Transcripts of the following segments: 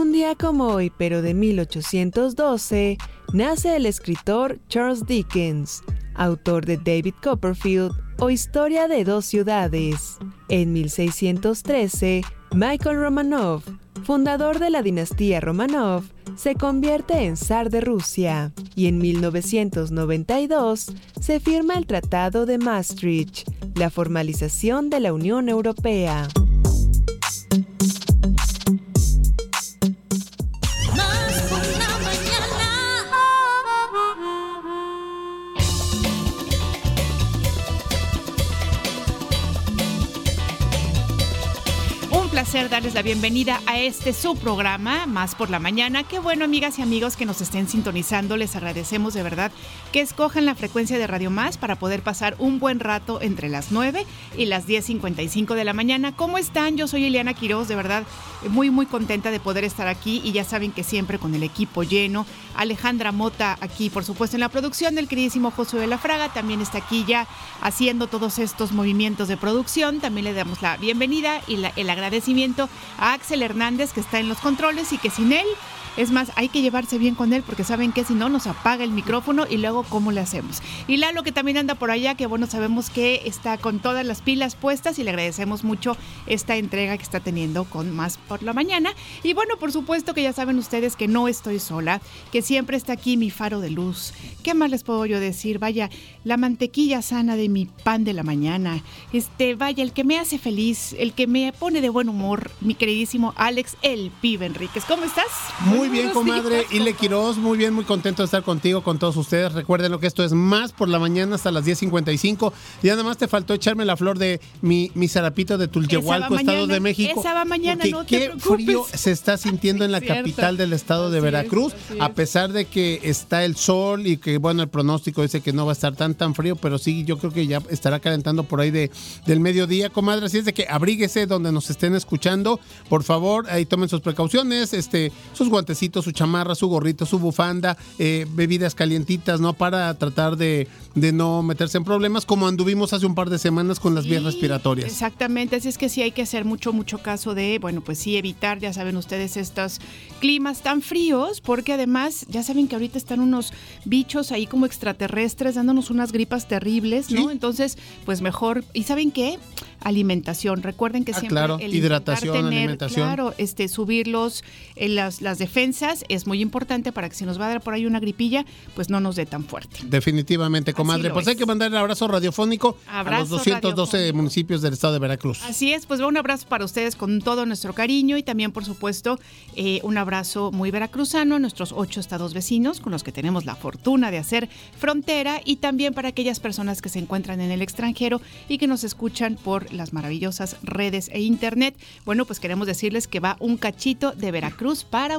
Un día como hoy, pero de 1812, nace el escritor Charles Dickens, autor de David Copperfield o Historia de dos ciudades. En 1613, Michael Romanov, fundador de la dinastía Romanov, se convierte en zar de Rusia y en 1992 se firma el Tratado de Maastricht, la formalización de la Unión Europea. Darles la bienvenida a este su programa, Más por la Mañana. Qué bueno, amigas y amigos, que nos estén sintonizando. Les agradecemos de verdad que escojan la frecuencia de Radio Más para poder pasar un buen rato entre las 9 y las 10.55 de la mañana. ¿Cómo están? Yo soy Eliana Quiroz, de verdad, muy, muy contenta de poder estar aquí y ya saben que siempre con el equipo lleno. Alejandra Mota aquí, por supuesto, en la producción, el queridísimo Josué de la Fraga también está aquí ya haciendo todos estos movimientos de producción. También le damos la bienvenida y el agradecimiento a Axel Hernández, que está en los controles y que sin él es más, hay que llevarse bien con él porque saben que si no nos apaga el micrófono y luego cómo le hacemos. Y Lalo que también anda por allá, que bueno, sabemos que está con todas las pilas puestas y le agradecemos mucho esta entrega que está teniendo con Más por la mañana. Y bueno, por supuesto que ya saben ustedes que no estoy sola, que siempre está aquí mi faro de luz. ¿Qué más les puedo yo decir? Vaya, la mantequilla sana de mi pan de la mañana. Este, vaya, el que me hace feliz, el que me pone de buen humor, mi queridísimo Alex El Pibe Enríquez. ¿Cómo estás? Muy bien, comadre. Ile Quiroz, muy bien, muy contento de estar contigo, con todos ustedes. Recuerden lo que esto es más por la mañana hasta las 10.55. Y además te faltó echarme la flor de mi, mi zarapito de Tulyehualco, Estado de México. Esa va mañana, no qué frío se está sintiendo en la capital del estado de Veracruz, a pesar de que está el sol y que, bueno, el pronóstico dice que no va a estar tan, tan frío, pero sí, yo creo que ya estará calentando por ahí de, del mediodía, comadre. Así es de que abríguese donde nos estén escuchando. Por favor, ahí tomen sus precauciones, este, sus guantes su chamarra, su gorrito, su bufanda, eh, bebidas calientitas, ¿no? Para tratar de, no meterse en problemas, como anduvimos hace un par de semanas con las vías respiratorias. Exactamente, así es que sí hay que hacer mucho, mucho caso de, bueno, pues sí, evitar, ya saben ustedes, estos climas tan fríos, porque además, ya saben que ahorita están unos bichos ahí como extraterrestres dándonos unas gripas terribles, ¿no? Entonces, pues mejor, ¿y saben qué? alimentación. Recuerden que ah, siempre claro, hidratación, alimentación. Claro, este subirlos en las, las defensas es muy importante para que si nos va a dar por ahí una gripilla, pues no nos dé tan fuerte. Definitivamente, comadre. Pues hay que mandar el abrazo radiofónico a los 212 municipios del estado de Veracruz. Así es, pues un abrazo para ustedes con todo nuestro cariño y también, por supuesto, eh, un abrazo muy veracruzano a nuestros ocho estados vecinos con los que tenemos la fortuna de hacer frontera y también para aquellas personas que se encuentran en el extranjero y que nos escuchan por las maravillosas redes e internet. Bueno, pues queremos decirles que va un cachito de Veracruz para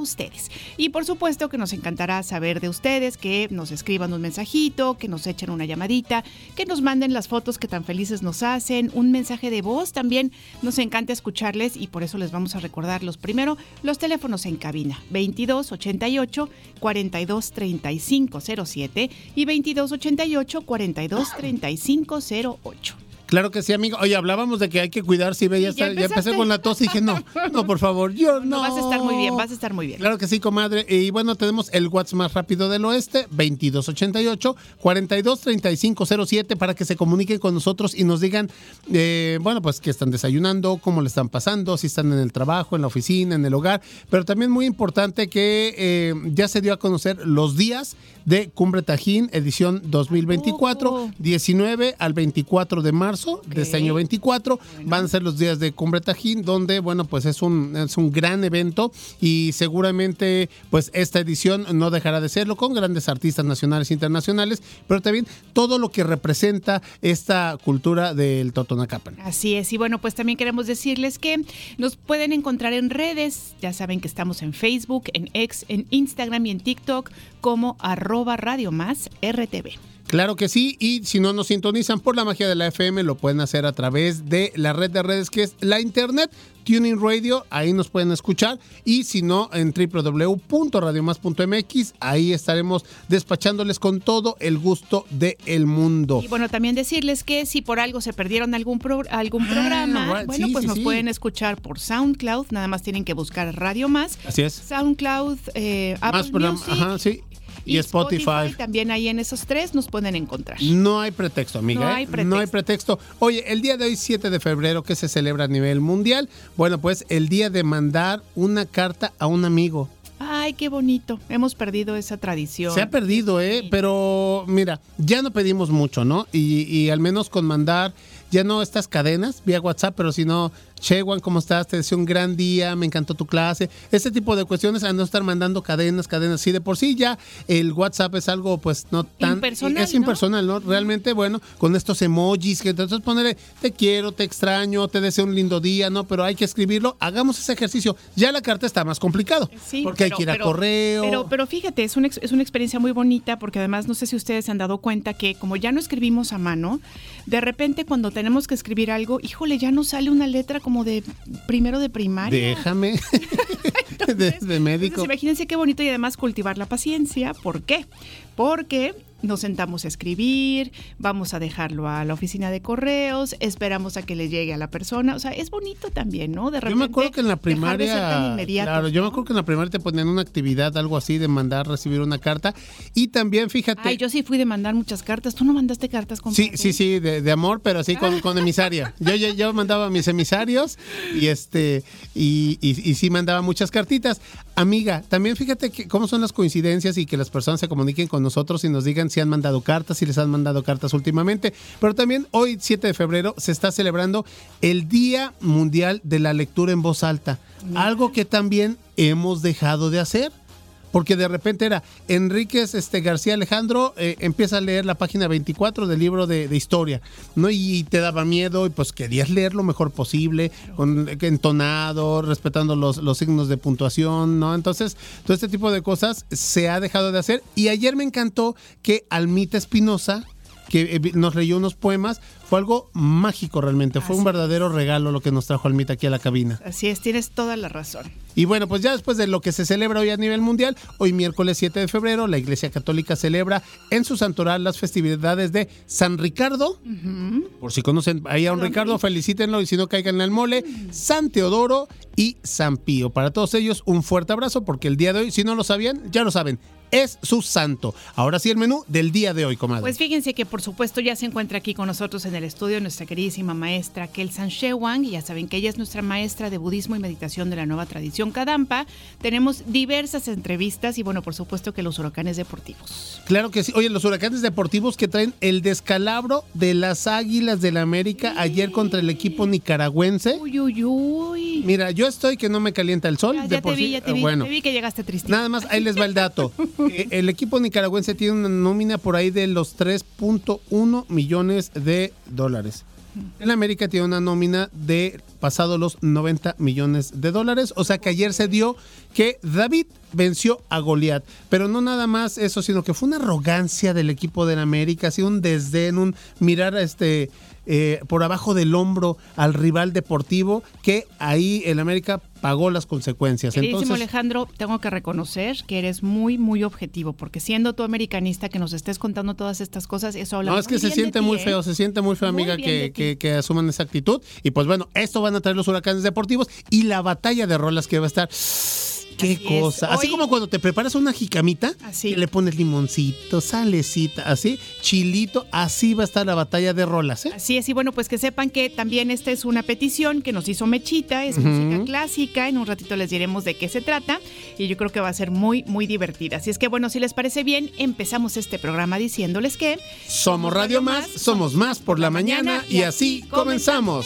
Y por supuesto que nos encantará saber de ustedes, que nos escriban un mensajito, que nos echen una llamadita, que nos manden las fotos que tan felices nos hacen, un mensaje de voz también. Nos encanta escucharles y por eso les vamos a recordar los primero los teléfonos en cabina 2288 423507 y 2288 423508. Claro que sí, amigo. Oye, hablábamos de que hay que cuidar si veías. ya, ya, empecé con la tos y dije, no, no, por favor, yo no. Vas a estar muy bien, vas a estar muy bien. Claro que sí, comadre. Y bueno, tenemos el WhatsApp más rápido del oeste, 2288-423507, para que se comuniquen con nosotros y nos digan, eh, bueno, pues que están desayunando, cómo le están pasando, si están en el trabajo, en la oficina, en el hogar. Pero también muy importante que eh, ya se dio a conocer los días de Cumbre Tajín, edición 2024, 19 al 24 de marzo de este año 24. Van a ser los días de Cumbre Tajín, donde, bueno, pues es un, es un gran evento y seguramente, pues esta edición no dejará de serlo con grandes artistas nacionales e internacionales, pero también todo lo que representa esta cultura del Totonacapan. Así es, y bueno, pues también queremos decirles que nos pueden encontrar en redes, ya saben que estamos en Facebook, en X, en Instagram y en TikTok como arroba Radio Más RTV. Claro que sí, y si no nos sintonizan por la magia de la FM, lo pueden hacer a través de la red de redes que es la Internet, Tuning Radio, ahí nos pueden escuchar. Y si no, en www.radiomás.mx, ahí estaremos despachándoles con todo el gusto del mundo. Y bueno, también decirles que si por algo se perdieron algún, algún ah, programa, bueno, pues nos pueden escuchar por SoundCloud, nada más tienen que buscar Radio Más. Así es. SoundCloud, eh, Apple Music, ajá, sí y, Spotify. También ahí en esos tres nos pueden encontrar. No hay pretexto, amiga. No ¿eh? hay pretexto. No hay pretexto. Oye, el día de hoy, 7 de febrero, que se celebra a nivel mundial, bueno, pues el día de mandar una carta a un amigo. Ay, qué bonito. Hemos perdido esa tradición. Se ha perdido, ¿eh? Pero mira, ya no pedimos mucho, ¿no? Y, y al menos con mandar ya no estas cadenas vía WhatsApp, pero si no Chewan, ¿cómo estás? Te deseo un gran día, me encantó tu clase. Este tipo de cuestiones a no estar mandando cadenas, cadenas. Sí, de por sí ya el WhatsApp es algo pues no tan... Impersonal, es impersonal, ¿no? Realmente, bueno, con estos emojis, que entonces ponerle te quiero, te extraño, te deseo un lindo día, ¿no? Pero hay que escribirlo. Hagamos ese ejercicio. Ya la carta está más complicado. Sí, porque hay que ir a correo. Pero, pero fíjate, es una, es una experiencia muy bonita porque además no sé si ustedes se han dado cuenta que como ya no escribimos a mano, de repente cuando tenemos que escribir algo, híjole, ya no sale una letra como como de primero de primaria. Déjame. Desde médico. imagínense qué bonito y además cultivar la paciencia. ¿Por qué? Porque nos sentamos a escribir, vamos a dejarlo a la oficina de correos, esperamos a que le llegue a la persona. O sea, es bonito también, ¿no? De repente. Yo me acuerdo que en la primaria. claro, yo me acuerdo que en la primaria te ponían una actividad, algo así, de mandar, recibir una carta. Y también, fíjate. Ay, yo sí fui de mandar muchas cartas. ¿Tú no mandaste cartas con Sí, sí, sí, de, amor, pero sí con, con emisaria. Yo, yo, yo, mandaba mis emisarios y este y, y, sí mandaba muchas cartitas. Amiga, también fíjate que cómo son las coincidencias y que las personas se comuniquen con nosotros y nos digan si han mandado cartas, si les han mandado cartas últimamente. Pero también hoy, 7 de febrero, se está celebrando el Día Mundial de la Lectura en Voz Alta. Algo que también hemos dejado de hacer porque de repente era Enríquez este, García Alejandro eh, empieza a leer la página 24 del libro de, historia, ¿no? Y te daba miedo y pues querías leer lo mejor posible, con, entonado, respetando los, los signos de puntuación, ¿no? Entonces, todo este tipo de cosas se ha dejado de hacer y ayer me encantó que Almita Espinosa que eh, nos leyó unos poemas. Fue algo mágico realmente, fue un verdadero regalo lo que nos trajo Almita aquí a la cabina. Así es, tienes toda la razón. Y bueno, pues ya después de lo que se celebra hoy a nivel mundial, hoy miércoles 7 de febrero, la Iglesia Católica celebra en su santoral las festividades de San Ricardo. Por si conocen ahí a un Ricardo, felicítenlo y si no caigan en el mole, San Teodoro y San Pío. Para todos ellos, un fuerte abrazo porque el día de hoy, si no lo sabían, ya lo saben, es su santo. Ahora sí el menú del día de hoy, comadre. Pues fíjense que por supuesto ya se encuentra aquí con nosotros en el estudio nuestra queridísima maestra Kelsan Shewang, y ya saben que ella es nuestra maestra de budismo y meditación de la nueva tradición Kadampa. Tenemos diversas entrevistas y bueno, por supuesto que los huracanes deportivos. Claro que sí. Oye, los huracanes deportivos que traen el descalabro de las Águilas del la América ayer contra el equipo nicaragüense. Uy, uy, uy. Mira, yo estoy que no me calienta el sol. Ya, te vi, ya te vi, te vi que llegaste triste. Nada más, ahí les va el dato. Eh, el equipo nicaragüense tiene una nómina por ahí de los 3.1 millones de dólares. El América tiene una nómina de pasado los 90 millones de dólares. O sea que ayer se dio que David venció a Goliat. Pero no nada más eso, sino que fue una arrogancia del equipo del América, así un desdén, un mirar a este eh, por abajo del hombro al rival deportivo, que ahí el América pagó las consecuencias. Queridísimo Alejandro, tengo que reconocer que eres muy, muy objetivo, porque siendo tú americanista que nos estés contando todas estas cosas, eso habla No, es que se siente muy ¿eh? feo, se siente muy feo, amiga, que, que, que, asuman esa actitud. Y pues bueno, esto van a traer los huracanes deportivos y la batalla de rolas que va a estar Qué cosa. Así como cuando te preparas una jicamita, así. le pones limoncito, salecita, así, chilito, así va a estar la batalla de rolas. ¿eh? Así es, y bueno, pues que sepan que también esta es una petición que nos hizo Mechita, es música clásica, en un ratito les diremos de qué se trata y yo creo que va a ser muy, muy divertida. Así es que bueno, si les parece bien, empezamos este programa diciéndoles que... Somos Radio Más, somos más por la mañana y así comenzamos.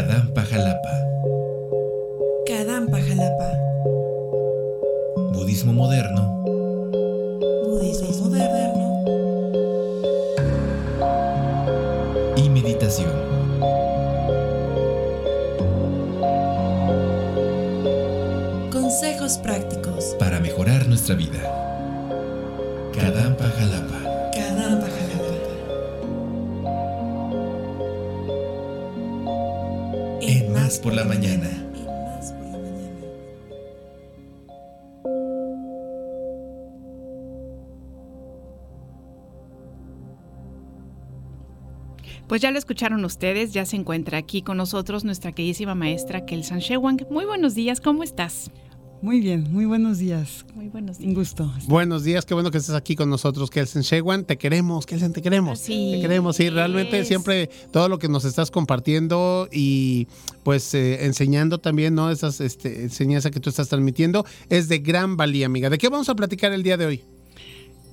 Kadampa Jalapa. Kadampa Jalapa. Budismo moderno. Budismo moderno. Y meditación. Consejos prácticos. Para mejorar nuestra vida. Por la Mañana. Pues ya lo escucharon ustedes, ya se encuentra aquí con nosotros nuestra queridísima maestra Kelsan Shewang. Muy buenos días, ¿cómo estás? Muy bien, muy buenos días. Muy buenos Un días. gusto. Buenos días, qué bueno que estés aquí con nosotros, Kelsen Shewan. Te queremos, Kelsen, te queremos. Así Te queremos, sí, realmente es. siempre todo lo que nos estás compartiendo y pues eh, enseñando también, ¿no? Esas este, enseñanzas que tú estás transmitiendo es de gran valía, amiga. ¿De qué vamos a platicar el día de hoy?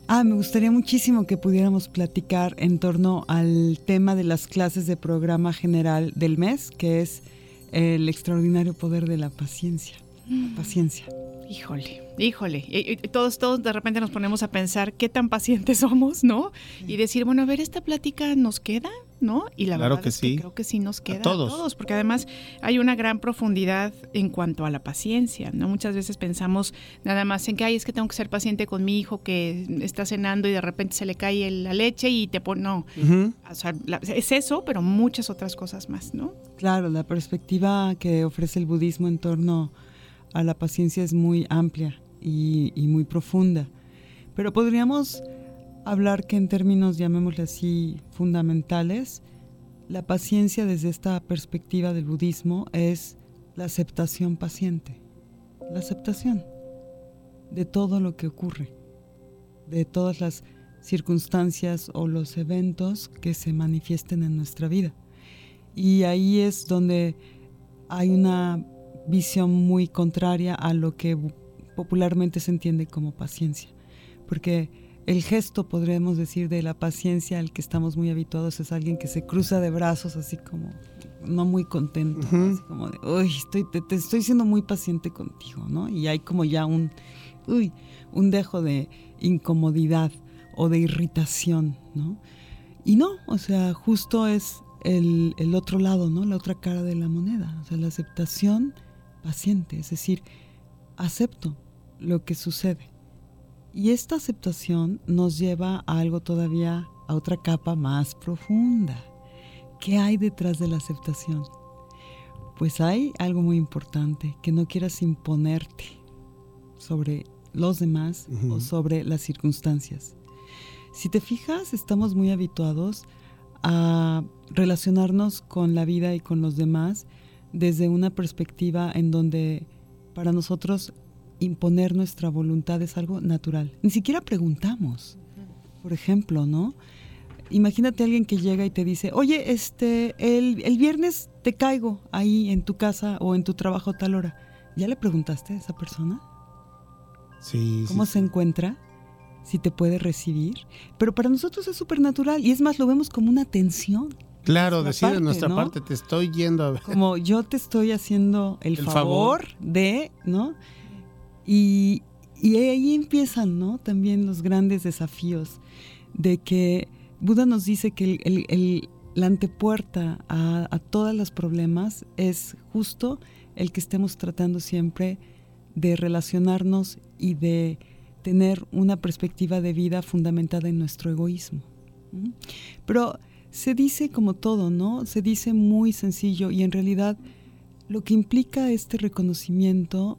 Ah, me gustaría muchísimo que pudiéramos platicar en torno al tema de las clases de programa general del mes, que es el extraordinario poder de la paciencia. La paciencia. Híjole, híjole. Y- y todos, todos de repente nos ponemos a pensar qué tan pacientes somos, ¿no? Y decir, bueno, a ver, esta plática nos queda, ¿no? Y la Claro verdad que es sí. creo que sí nos queda todos. porque además hay una gran profundidad en cuanto a la paciencia, ¿no? Muchas veces pensamos nada más en que, ay, es que tengo que ser paciente con mi hijo que está cenando y de repente se le cae la leche y te pone, no, o sea, la- es eso, pero muchas otras cosas más, ¿no? Claro, la perspectiva que ofrece el budismo en torno a la paciencia es muy amplia y muy profunda. Pero podríamos hablar que en términos, llamémosle así, fundamentales, la paciencia desde esta perspectiva del budismo es la aceptación paciente, la aceptación de todo lo que ocurre, de todas las circunstancias o los eventos que se manifiesten en nuestra vida. Y ahí es donde hay una visión muy contraria a lo que popularmente se entiende como paciencia. Porque el gesto, podríamos decir, de la paciencia al que estamos muy habituados es alguien que se cruza de brazos así como no muy contento, así como de, uy, estoy, te, te estoy siendo muy paciente contigo, ¿no? Y hay como ya un, uy, un dejo de incomodidad o de irritación, ¿no? Y no, o sea, justo es el, el otro lado, ¿no? La otra cara de la moneda, o sea, la aceptación paciente, es decir, acepto lo que sucede. Y esta aceptación nos lleva a algo todavía, a otra capa más profunda. ¿Qué hay detrás de la aceptación? Pues hay algo muy importante, que no quieras imponerte sobre los demás o sobre las circunstancias. Si te fijas, estamos muy habituados a relacionarnos con la vida y con los demás desde una perspectiva en donde para nosotros imponer nuestra voluntad es algo natural. Ni siquiera preguntamos. Por ejemplo, ¿no? Imagínate a alguien que llega y te dice, oye, este, el, el viernes te caigo ahí en tu casa o en tu trabajo a tal hora. ¿Ya le preguntaste a esa persona? Sí, cómo sí, se encuentra, si te puede recibir. Pero para nosotros es súper natural y es más, lo vemos como una tensión. Claro, decir de nuestra ¿no? parte, te estoy yendo a ver. Como yo te estoy haciendo el, El favor, favor. de, ¿no? Y, y ahí empiezan, ¿no? También los grandes desafíos de que Buda nos dice que el- el- el- la antepuerta a, a todos los problemas es justo el que estemos tratando siempre de relacionarnos y de tener una perspectiva de vida fundamentada en nuestro egoísmo. Pero se dice como todo, ¿no? Se dice muy sencillo y en realidad lo que implica este reconocimiento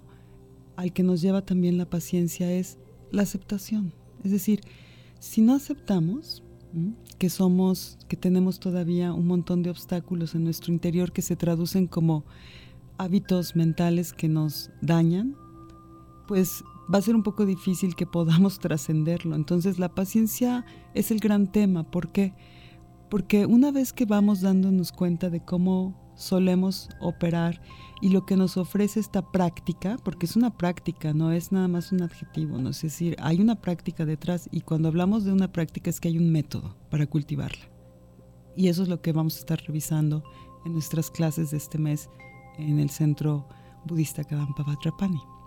al que nos lleva también la paciencia es la aceptación. Es decir, si no aceptamos que somos, que tenemos todavía un montón de obstáculos en nuestro interior que se traducen como hábitos mentales que nos dañan, pues va a ser un poco difícil que podamos trascenderlo. Entonces la paciencia es el gran tema. ¿Por qué? Porque una vez que vamos dándonos cuenta de cómo solemos operar y lo que nos ofrece esta práctica, porque es una práctica, no es nada más un adjetivo, ¿no? es decir, hay una práctica detrás y cuando hablamos de una práctica es que hay un método para cultivarla. Y eso es lo que vamos a estar revisando en nuestras clases de este mes en el Centro budista Kadampa Vajrapani.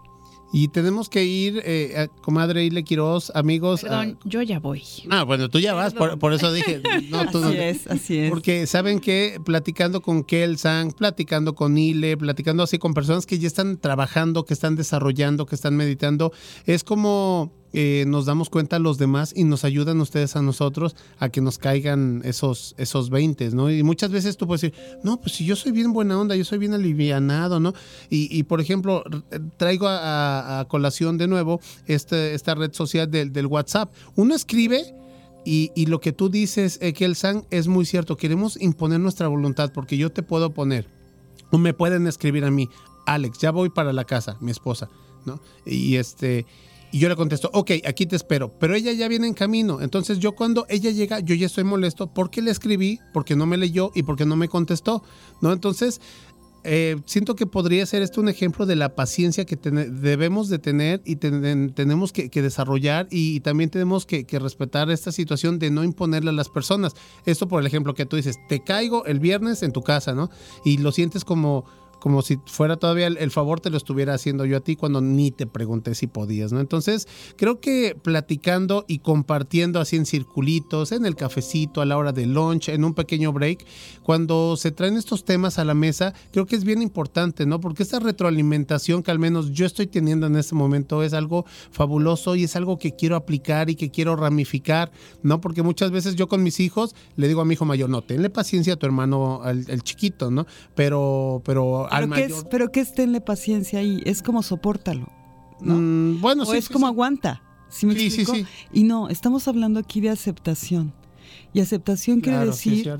Y tenemos que ir, eh, a- comadre Ile Quiroz, amigos. a- Perdón, yo ya voy. Ah, bueno, tú ya vas, por, por eso dije. No, tú no. Así es, así es. Porque saben que platicando con Kelsan, platicando con Ile, platicando así con personas que ya están trabajando, que están desarrollando, que están meditando, es como eh, nos damos cuenta los demás y nos ayudan ustedes a nosotros a que nos caigan esos, esos 20, ¿no? Y muchas veces tú puedes decir, no, pues si yo soy bien buena onda, yo soy bien alivianado, ¿no? Y, y, por ejemplo, r- traigo a, colación de nuevo este, esta red social del, del WhatsApp. Uno escribe y, y lo que tú dices, Ekel-san, es muy cierto. Queremos imponer nuestra voluntad porque yo te puedo poner, o me pueden escribir a mí, Alex, ya voy para la casa, mi esposa, ¿no? Y este... Y yo le contesto, ok, aquí te espero, pero ella ya viene en camino. Entonces yo cuando ella llega, yo ya estoy molesto porque le escribí, porque no me leyó y porque no me contestó, ¿no? Entonces, eh, siento que podría ser esto un ejemplo de la paciencia que debemos de tener y ten- tenemos que, que desarrollar y, también tenemos que, que respetar esta situación de no imponerle a las personas. Esto por el ejemplo que tú dices, te caigo el viernes en tu casa, ¿no? Y lo sientes como como si fuera todavía el, favor te lo estuviera haciendo yo a ti cuando ni te pregunté si podías, ¿no? Entonces, creo que platicando y compartiendo así en circulitos, en el cafecito, a la hora de lunch, en un pequeño break, cuando se traen estos temas a la mesa, creo que es bien importante, ¿no? Porque esta retroalimentación que al menos yo estoy teniendo en este momento es algo fabuloso y es algo que quiero aplicar y que quiero ramificar, ¿no? Porque muchas veces yo con mis hijos le digo a mi hijo mayor, no, tenle paciencia a tu hermano, al, al chiquito, ¿no? Pero, pero al Pero que, es, pero que es tenle paciencia ahí, es como sopórtalo. ¿no? Mm, bueno, o sí, es sí, como sí. aguanta. ¿Sí me Sí, sí, explico? sí. Y no, estamos hablando aquí de aceptación. Y aceptación quiere Claro, decir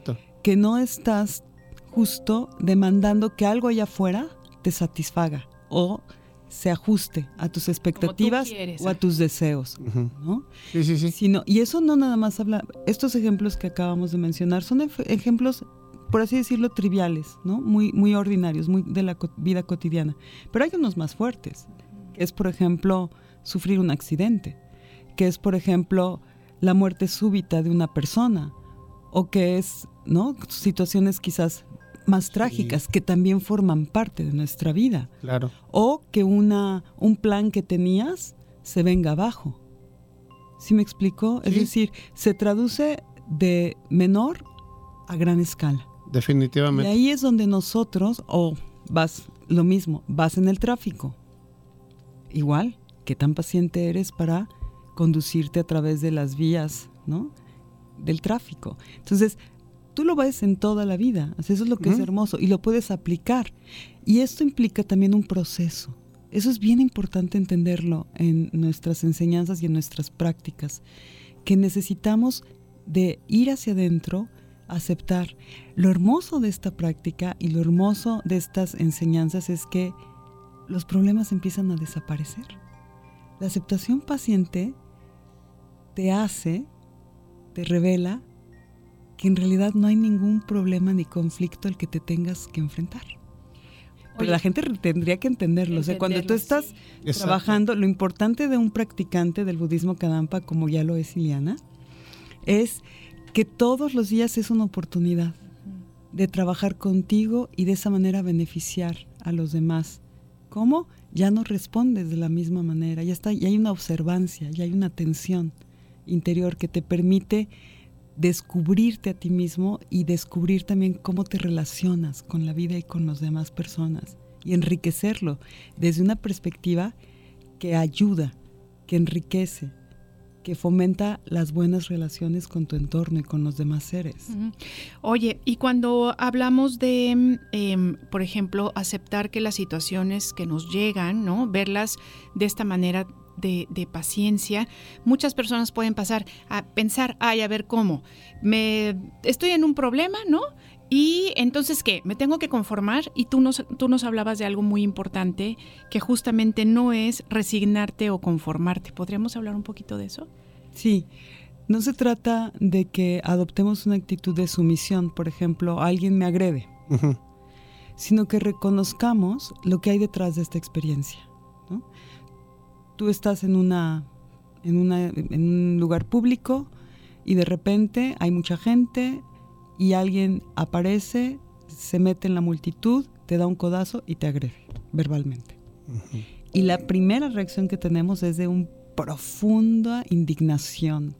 que no estás justo demandando que algo allá afuera te satisfaga o se ajuste a tus expectativas quieres, o a tus deseos. ¿no? Sí, sí, sí. Sino, y eso no nada más habla, estos ejemplos que acabamos de mencionar son ejemplos, por así decirlo, triviales, ¿no? Muy, muy ordinarios, muy de la vida cotidiana. Pero hay unos más fuertes, que es, por ejemplo, sufrir un accidente, que es, por ejemplo, la muerte súbita de una persona, o que es, ¿no? Situaciones quizás más trágicas que también forman parte de nuestra vida Claro. o que una, un plan que tenías se venga abajo. ¿Sí me explico? Es decir, se traduce de menor a gran escala. Y Definitivamente. ahí es donde nosotros, o vas, lo mismo, vas en el tráfico. Igual, ¿qué tan paciente eres para conducirte a través de las vías, ¿no? Del tráfico. Entonces, tú lo ves en toda la vida. Eso es lo que es hermoso y lo puedes aplicar. Y esto implica también un proceso. Eso es bien importante entenderlo en nuestras enseñanzas y en nuestras prácticas, que necesitamos de ir hacia adentro, aceptar. Lo hermoso de esta práctica y lo hermoso de estas enseñanzas es que los problemas empiezan a desaparecer. La aceptación paciente te hace, te revela que en realidad no hay ningún problema ni conflicto al que te tengas que enfrentar. Pero Oye, la gente tendría que entenderlo. O sea, cuando tú estás sí. Exacto. trabajando, lo importante de un practicante del budismo Kadampa, como ya lo es Iliana, es que todos los días es una oportunidad de trabajar contigo y de esa manera beneficiar a los demás. ¿Cómo? Ya no respondes de la misma manera, ya está, ya hay una observancia, ya hay una atención interior que te permite descubrirte a ti mismo y descubrir también cómo te relacionas con la vida y con las demás personas y enriquecerlo desde una perspectiva que ayuda, que enriquece, que fomenta las buenas relaciones con tu entorno y con los demás seres. Oye, y cuando hablamos de, mm, em, por ejemplo, aceptar que las situaciones que nos llegan, ¿no? Verlas de esta manera de, de paciencia, muchas personas pueden pasar a pensar, ay, a ver cómo, me estoy en un problema, ¿no? Y entonces, ¿qué? ¿Me tengo que conformar? Y tú nos, tú nos hablabas de algo muy importante, que justamente no es resignarte o conformarte. ¿Podríamos hablar un poquito de eso? Sí, no se trata de que adoptemos una actitud de sumisión, por ejemplo, alguien me agrede, sino que reconozcamos lo que hay detrás de esta experiencia. ¿no? Tú estás en, una, en, una, en un lugar público y de repente hay mucha gente y alguien aparece, se mete en la multitud, te da un codazo y te agrede verbalmente. Y la primera reacción que tenemos es de una profunda indignación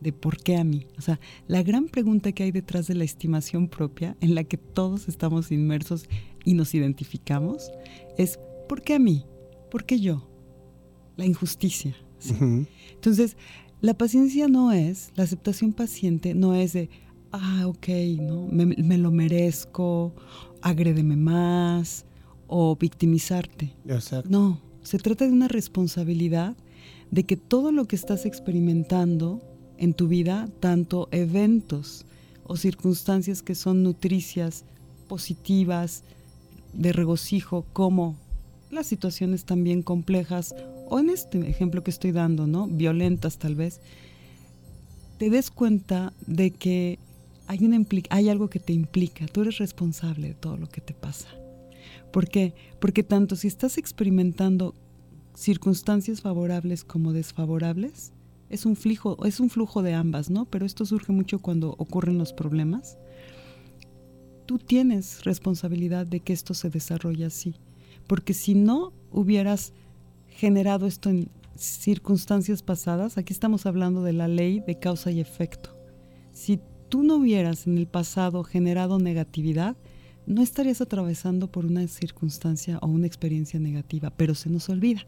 de por qué a mí. O sea, la gran pregunta que hay detrás de la estimación propia, en la que todos estamos inmersos y nos identificamos, es ¿por qué a mí? ¿Por qué yo? La injusticia. ¿sí? Entonces, la paciencia no es, la aceptación paciente no es de, ah, ok, ¿no? me, me lo merezco, agrédeme más o victimizarte. Exacto. No, se trata de una responsabilidad de que todo lo que estás experimentando en tu vida, tanto eventos o circunstancias que son nutricias, positivas, de regocijo, como las situaciones también complejas, o en este ejemplo que estoy dando, ¿no? Violentas tal vez, te des cuenta de que hay, una hay algo que te implica, tú eres responsable de todo lo que te pasa. ¿Por qué? Porque tanto si estás experimentando circunstancias favorables como desfavorables, es un flujo, es un flujo de ambas, ¿no? Pero esto surge mucho cuando ocurren los problemas. Tú tienes responsabilidad de que esto se desarrolle así, porque si no hubieras generado esto en circunstancias pasadas, aquí estamos hablando de la ley de causa y efecto. Si tú no hubieras en el pasado generado negatividad, no estarías atravesando por una circunstancia o una experiencia negativa, pero se nos olvida.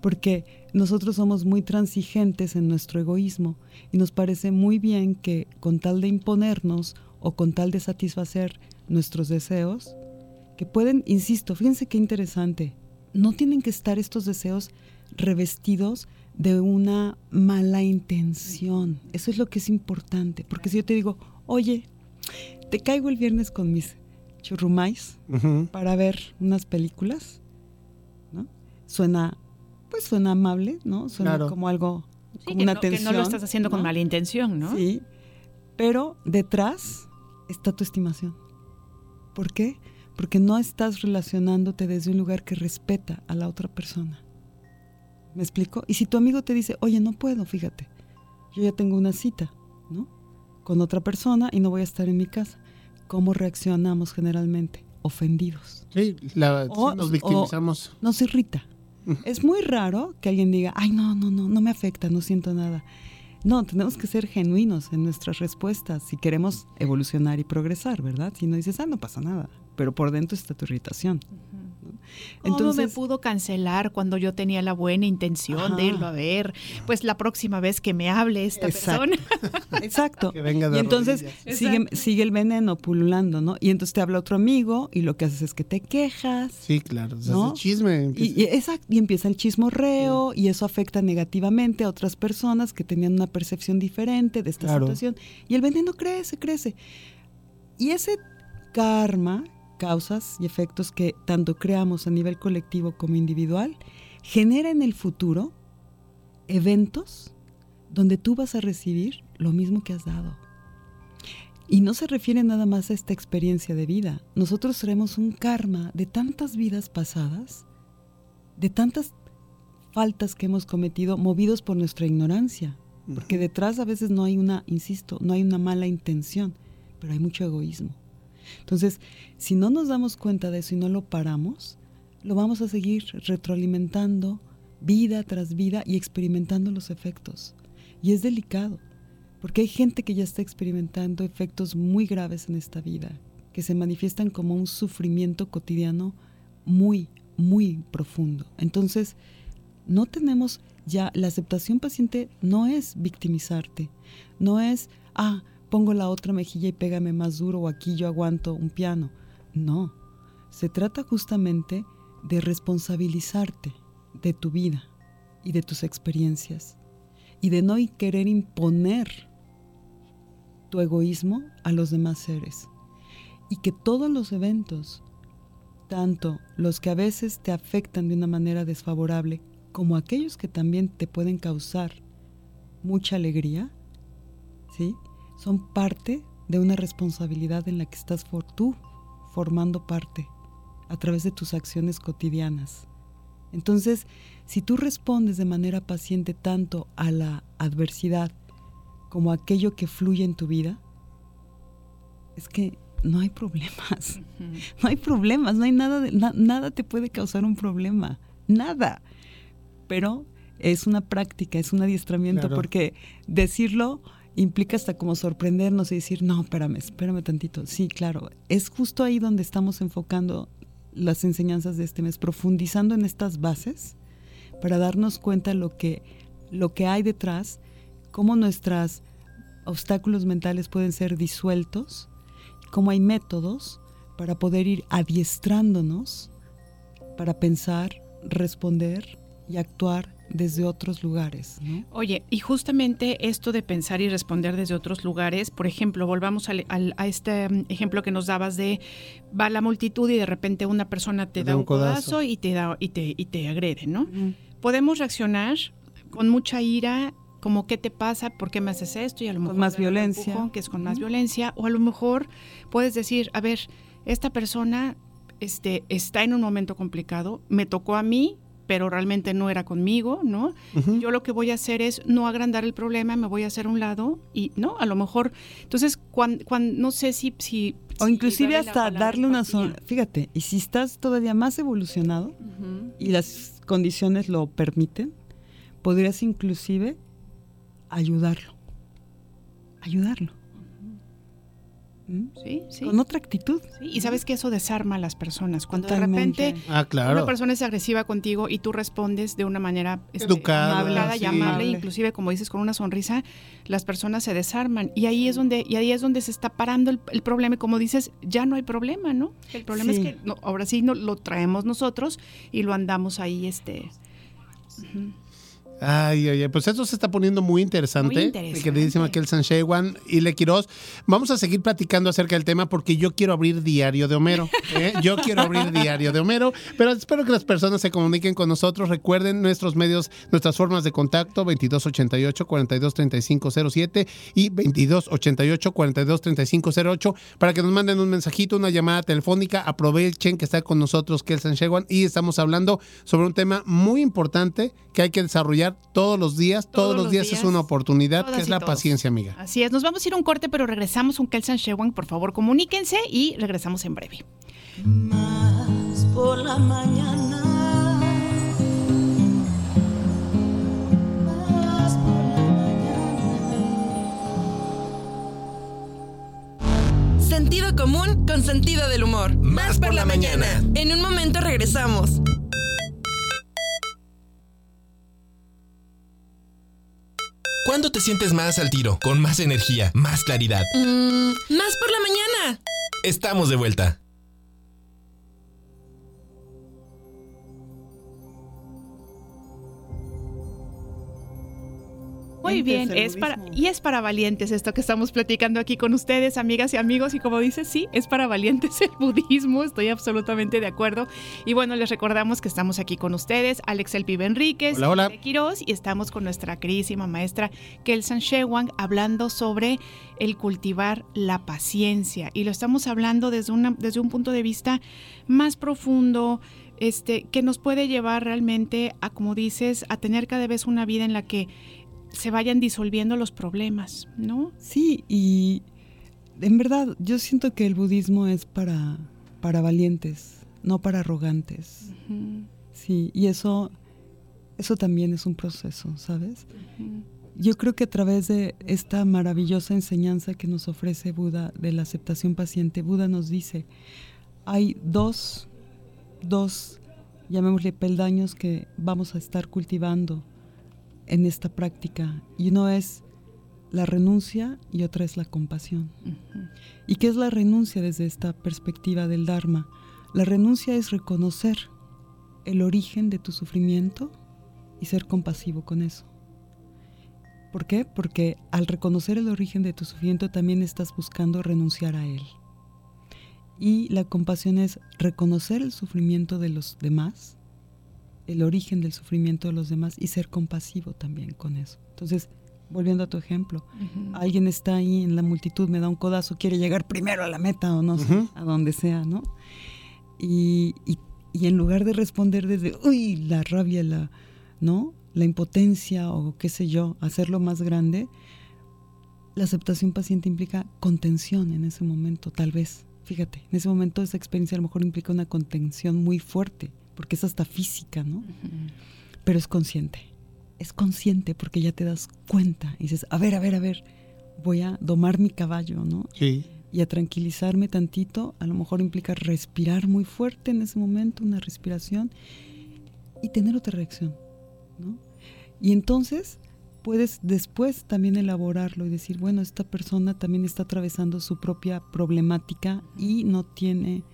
Porque nosotros somos muy transigentes en nuestro egoísmo y nos parece muy bien que con tal de imponernos o con tal de satisfacer nuestros deseos, que pueden, insisto, fíjense qué interesante, no tienen que estar estos deseos revestidos de una mala intención. Eso es lo que es importante, porque si yo te digo, oye, te caigo el viernes con mis churrumais, para ver unas películas, ¿no? Suena, pues suena amable, ¿no? Suena Claro. como algo, Sí, como que, una no, que no lo estás haciendo con mala intención, ¿no? Sí, pero detrás está tu estimación. ¿Por qué? Porque no estás relacionándote desde un lugar que respeta a la otra persona. ¿Me explico? Y si tu amigo te dice, oye, no puedo, fíjate, yo ya tengo una cita, ¿no? Con otra persona y no voy a estar en mi casa. ¿Cómo reaccionamos generalmente? Ofendidos. Sí, la- sí, nos o- victimizamos. Nos irrita. Es muy raro que alguien diga, ay, no, no, no, no me afecta, no siento nada. No, tenemos que ser genuinos en nuestras respuestas si queremos evolucionar y progresar, ¿verdad? Si no dices, ah, no pasa nada, pero por dentro está tu irritación. ¿Cómo me Entonces, pudo cancelar cuando yo tenía la buena intención de irlo a ver? Pues la próxima vez que me hable esta Exacto. persona. exacto. Que venga de Y entonces sigue, el veneno pululando, ¿no? Y entonces te habla otro amigo y lo que haces es que te quejas. Sí, claro. ¿no? hace chisme. Y, y exacto, y empieza el chismorreo y eso afecta negativamente a otras personas que tenían una percepción diferente de esta Claro. situación. Y el veneno crece, crece. Y ese karma, causas y efectos que tanto creamos a nivel colectivo como individual, genera en el futuro eventos donde tú vas a recibir lo mismo que has dado. Y no se refiere nada más a esta experiencia de vida. Nosotros traemos un karma de tantas vidas pasadas, de tantas faltas que hemos cometido movidos por nuestra ignorancia. Porque detrás a veces no hay una, insisto, no hay una mala intención, pero hay mucho egoísmo. Entonces, si no nos damos cuenta de eso y no lo paramos, lo vamos a seguir retroalimentando vida tras vida y experimentando los efectos. Y es delicado, porque hay gente que ya está experimentando efectos muy graves en esta vida, que se manifiestan como un sufrimiento cotidiano muy, muy profundo. Entonces, no tenemos ya, la aceptación paciente no es victimizarte, no es, ah, pongo la otra mejilla y pégame más duro o aquí yo aguanto un piano. No, se trata justamente de responsabilizarte de tu vida y de tus experiencias y de no querer imponer tu egoísmo a los demás seres. Y que todos los eventos, tanto los que a veces te afectan de una manera desfavorable, como aquellos que también te pueden causar mucha alegría, ¿sí? Son parte de una responsabilidad en la que estás for tú formando parte a través de tus acciones cotidianas. Entonces, si tú respondes de manera paciente tanto a la adversidad como a aquello que fluye en tu vida, es que no hay problemas. No hay problemas, no hay nada, de- na- nada te puede causar un problema. Nada. Pero es una práctica, es un adiestramiento, Claro. porque decirlo implica hasta como sorprendernos y decir, no, espérame, espérame tantito. Sí, claro, es justo ahí donde estamos enfocando las enseñanzas de este mes, profundizando en estas bases para darnos cuenta lo que, lo que hay detrás, cómo nuestros obstáculos mentales pueden ser disueltos, cómo hay métodos para poder ir adiestrándonos para pensar, responder y actuar desde otros lugares. ¿no? Oye, y justamente esto de pensar y responder desde otros lugares, por ejemplo, volvamos al- al- a este mm, ejemplo que nos dabas de va la multitud y de repente una persona te da un codazo, y te da y te, y te agrede, ¿no? Podemos reaccionar con mucha ira, como qué te pasa, por qué me haces esto y a lo mejor más darle un violencia. empujón, que es con más violencia, o a lo mejor puedes decir, a ver, esta persona este, está en un momento complicado, me tocó a mí, pero realmente no era conmigo, ¿no? Yo lo que voy a hacer es no agrandar el problema, me voy a hacer a un lado y, ¿no? A lo mejor, entonces, cuando, no sé si... si O si inclusive hasta darle una sonrisa. Fíjate, y si estás todavía más evolucionado y las condiciones lo permiten, podrías inclusive ayudarlo. Ayudarlo. ¿Mm? Sí, sí. Con otra actitud. Sí, Y sabes que eso desarma a las personas. Cuando Totalmente. de repente Ah, claro. una persona es agresiva contigo y tú respondes de una manera este, Educada, hablada y sí. amable, Amable. inclusive como dices con una sonrisa, las personas se desarman y ahí es donde y ahí es donde se está parando el, el problema y como dices ya no hay problema, ¿no? El problema Sí. es que no, ahora sí no, lo traemos nosotros y lo andamos ahí este ay, ay, pues esto se está poniendo muy interesante. Muy interesante. Mi queridísima Kelsan Shewan y Le Quiroz. Vamos a seguir platicando acerca del tema porque yo quiero abrir Diario de Homero. ¿eh? Yo quiero abrir Diario de Homero, pero espero que las personas se comuniquen con nosotros. Recuerden nuestros medios, nuestras formas de contacto, 2288-423507 y 2288-423508, para que nos manden un mensajito, una llamada telefónica. Aprovechen que está con nosotros Kelsan Shewan y estamos hablando sobre un tema muy importante que hay que desarrollar todos los días. Todos, los días, es una oportunidad, que es la todos. paciencia, amiga. Así es, nos vamos a ir a un corte, pero regresamos con Kelsan Shewan. Por favor, comuníquense y regresamos en breve. Más por la mañana. Más por la mañana. Sentido común con sentido del humor. Más por la mañana. En un momento regresamos. ¿Cuándo te sientes más al tiro, con más energía, más claridad? Mm, más por la mañana. Estamos de vuelta. Muy bien, es para, y es para valientes esto que estamos platicando aquí con ustedes, amigas y amigos, y como dices, sí, es para valientes el budismo, estoy absolutamente de acuerdo. Y bueno, les recordamos que estamos aquí con ustedes, Alex El Pibe Enríquez, Hola, hola. de Quirós, y estamos con nuestra queridísima maestra Kelsan Shewang hablando sobre el cultivar la paciencia. Y lo estamos hablando desde, una, desde un punto de vista más profundo, este, que nos puede llevar realmente a, como dices, a tener cada vez una vida en la que se vayan disolviendo los problemas, ¿no? Sí, y en verdad yo siento que el budismo es para, para valientes, no para arrogantes. Sí, y eso, eso también es un proceso, ¿sabes? Yo creo que a través de esta maravillosa enseñanza que nos ofrece Buda de la aceptación paciente, Buda nos dice, hay dos, dos, llamémosle peldaños que vamos a estar cultivando en esta práctica. Y uno es la renuncia y otra es la compasión. ¿Y qué es la renuncia desde esta perspectiva del Dharma? La renuncia es reconocer el origen de tu sufrimiento y ser compasivo con eso. ¿Por qué? Porque al reconocer el origen de tu sufrimiento también estás buscando renunciar a él. Y la compasión es reconocer el sufrimiento de los demás, el origen del sufrimiento de los demás y ser compasivo también con eso. Entonces, volviendo a tu ejemplo, alguien está ahí en la multitud, me da un codazo, quiere llegar primero a la meta o no sé, Ujú. a donde sea, ¿no? Y, y- y en lugar de responder desde, uy, la rabia, la, ¿no? La impotencia o qué sé yo, hacerlo más grande, la aceptación paciente implica contención en ese momento, tal vez, fíjate, en ese momento esa experiencia a lo mejor implica una contención muy fuerte, porque es hasta física, ¿no? Pero es consciente, es consciente porque ya te das cuenta y dices, a ver, a ver, a ver, voy a domar mi caballo, ¿no? Sí. Y a tranquilizarme tantito, a lo mejor implica respirar muy fuerte en ese momento, una respiración, y tener otra reacción, ¿no? Y entonces puedes después también elaborarlo y decir, bueno, esta persona también está atravesando su propia problemática y no tiene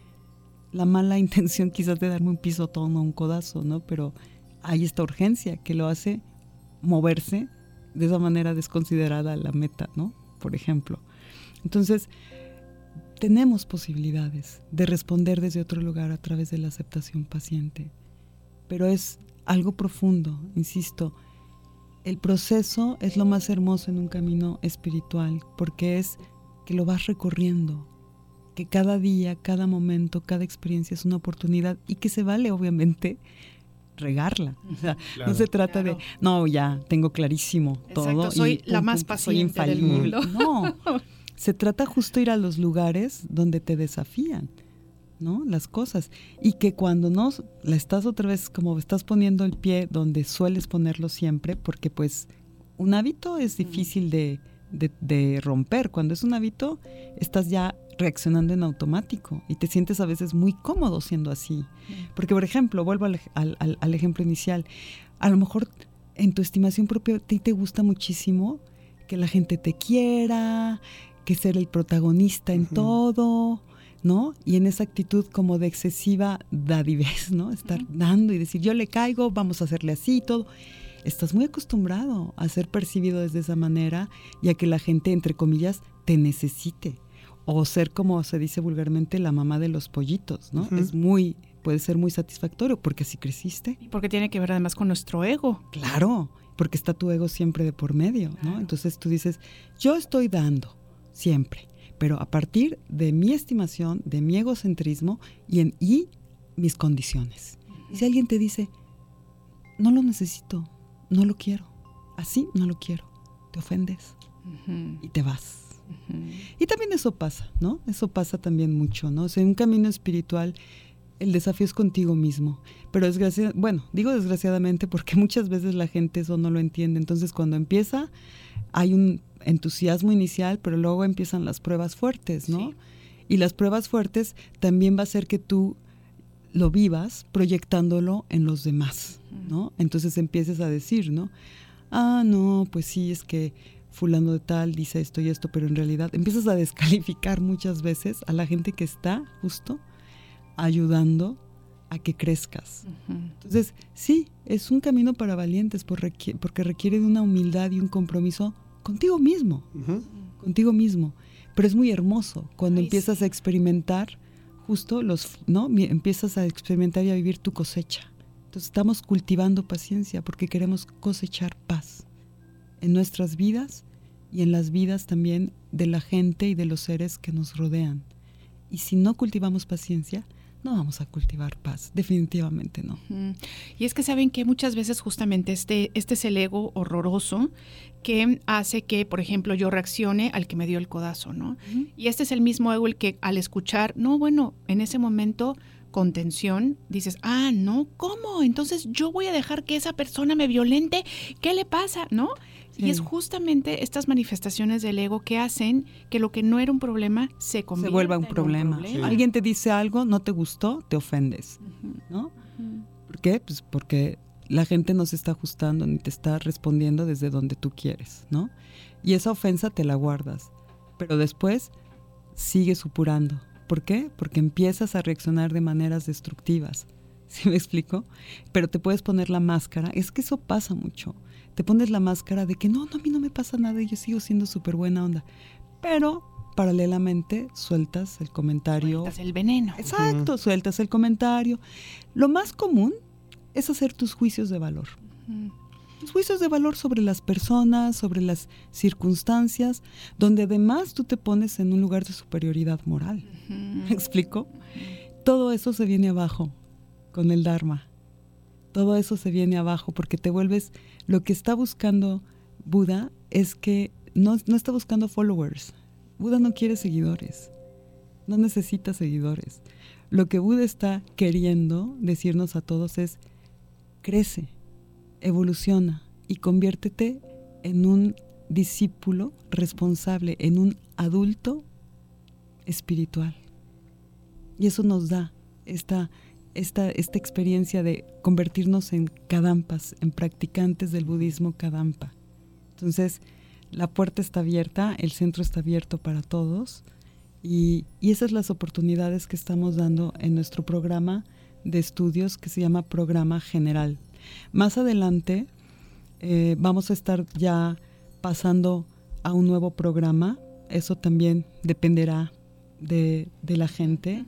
la mala intención quizás de darme un pisotón o un codazo, ¿no? Pero hay esta urgencia que lo hace moverse de esa manera desconsiderada la meta, ¿no? Por ejemplo. Entonces, tenemos posibilidades de responder desde otro lugar a través de la aceptación paciente, pero es algo profundo, insisto, el proceso es lo más hermoso en un camino espiritual, porque es que lo vas recorriendo, que cada día, cada momento, cada experiencia es una oportunidad y que se vale, obviamente, regarla. O sea, no se trata de, no, ya, tengo clarísimo todo. Exacto, soy y la pum, más pum, soy paciente del infalible. mundo. No, se trata justo ir a los lugares donde te desafían. ¿no? Las cosas. Y que cuando no la estás otra vez, como estás poniendo el pie donde sueles ponerlo siempre, porque pues un hábito es difícil de, de- de romper. Cuando es un hábito, estás ya reaccionando en automático y te sientes a veces muy cómodo siendo así. Porque, por ejemplo, vuelvo al, al- al- al ejemplo inicial, a lo mejor en tu estimación propia a ti te gusta muchísimo que la gente te quiera, que ser el protagonista en todo, ¿no? Y en esa actitud como de excesiva dadivez, ¿no? Estar dando y decir, yo le caigo, vamos a hacerle así y todo. Estás muy acostumbrado a ser percibido desde esa manera y a que la gente, entre comillas, te necesite. O ser, como se dice vulgarmente, la mamá de los pollitos, ¿no? Ujú. Es muy, puede ser muy satisfactorio porque así creciste. Porque tiene que ver además con nuestro ego. Claro, porque está tu ego siempre de por medio, ¿no? Entonces tú dices, yo estoy dando, siempre, pero a partir de mi estimación, de mi egocentrismo y, en, y mis condiciones. Y si alguien te dice, no lo necesito, no lo quiero, así no lo quiero, te ofendes y te vas. Y también eso pasa, ¿no? Eso pasa también mucho, ¿no? O sea, en un camino espiritual el desafío es contigo mismo. Pero desgraciadamente, bueno, digo desgraciadamente porque muchas veces la gente eso no lo entiende. Entonces cuando empieza hay un entusiasmo inicial, pero luego empiezan las pruebas fuertes, ¿no? Sí. Y las pruebas fuertes también va a hacer que tú lo vivas proyectándolo en los demás, ¿no? Entonces empieces a decir, ¿no? Ah, no, pues sí, es que fulano de tal dice esto y esto, pero en realidad empiezas a descalificar muchas veces a la gente que está justo ayudando a que crezcas. Entonces, sí, es un camino para valientes porque requiere de una humildad y un compromiso contigo mismo, contigo mismo. Pero es muy hermoso cuando Ay, empiezas sí. a experimentar justo los, ¿no? Empiezas a experimentar y a vivir tu cosecha. Entonces estamos cultivando paciencia porque queremos cosechar paz en nuestras vidas y en las vidas también de la gente y de los seres que nos rodean. Y si no cultivamos paciencia, no vamos a cultivar paz, definitivamente no. Y es que saben que muchas veces justamente este, este es el ego horroroso que hace que, por ejemplo, yo reaccione al que me dio el codazo, ¿no? Y este es el mismo ego el que al escuchar, no, bueno, en ese momento con tensión, dices, ah, no, ¿cómo? Entonces yo voy a dejar que esa persona me violente, ¿qué le pasa? ¿No? Y es justamente estas manifestaciones del ego que hacen que lo que no era un problema se Se convierta vuelva un en problema. Sí. Alguien te dice algo, no te gustó, te ofendes, ¿no? ¿Por qué? Pues porque la gente no se está ajustando ni te está respondiendo desde donde tú quieres, ¿no? Y esa ofensa te la guardas, pero después sigues supurando. ¿Por qué? Porque empiezas a reaccionar de maneras destructivas. ¿Sí me explico? Pero te puedes poner la máscara. Es que eso pasa mucho. Te pones la máscara de que no, no, a mí no me pasa nada y yo sigo siendo súper buena onda. Pero paralelamente sueltas el comentario. Sueltas el veneno. Exacto, sueltas el comentario. Lo más común es hacer tus juicios de valor. Juicios de valor sobre las personas, sobre las circunstancias, donde además tú te pones en un lugar de superioridad moral. ¿Me explico? Todo eso se viene abajo con el Dharma. Todo eso se viene abajo porque te vuelves... Lo que está buscando Buda es que no, no está buscando followers. Buda no quiere seguidores. no necesita seguidores. Lo que Buda está queriendo decirnos a todos es, crece, evoluciona y conviértete en un discípulo responsable, en un adulto espiritual. Y eso nos da esta, esta, esta experiencia de convertirnos en kadampas, en practicantes del budismo kadampa. Entonces, la puerta está abierta, el centro está abierto para todos y, y esas son las oportunidades que estamos dando en nuestro programa de estudios que se llama Programa General. Más adelante eh, vamos a estar ya pasando a un nuevo programa. Eso también dependerá de, de la gente,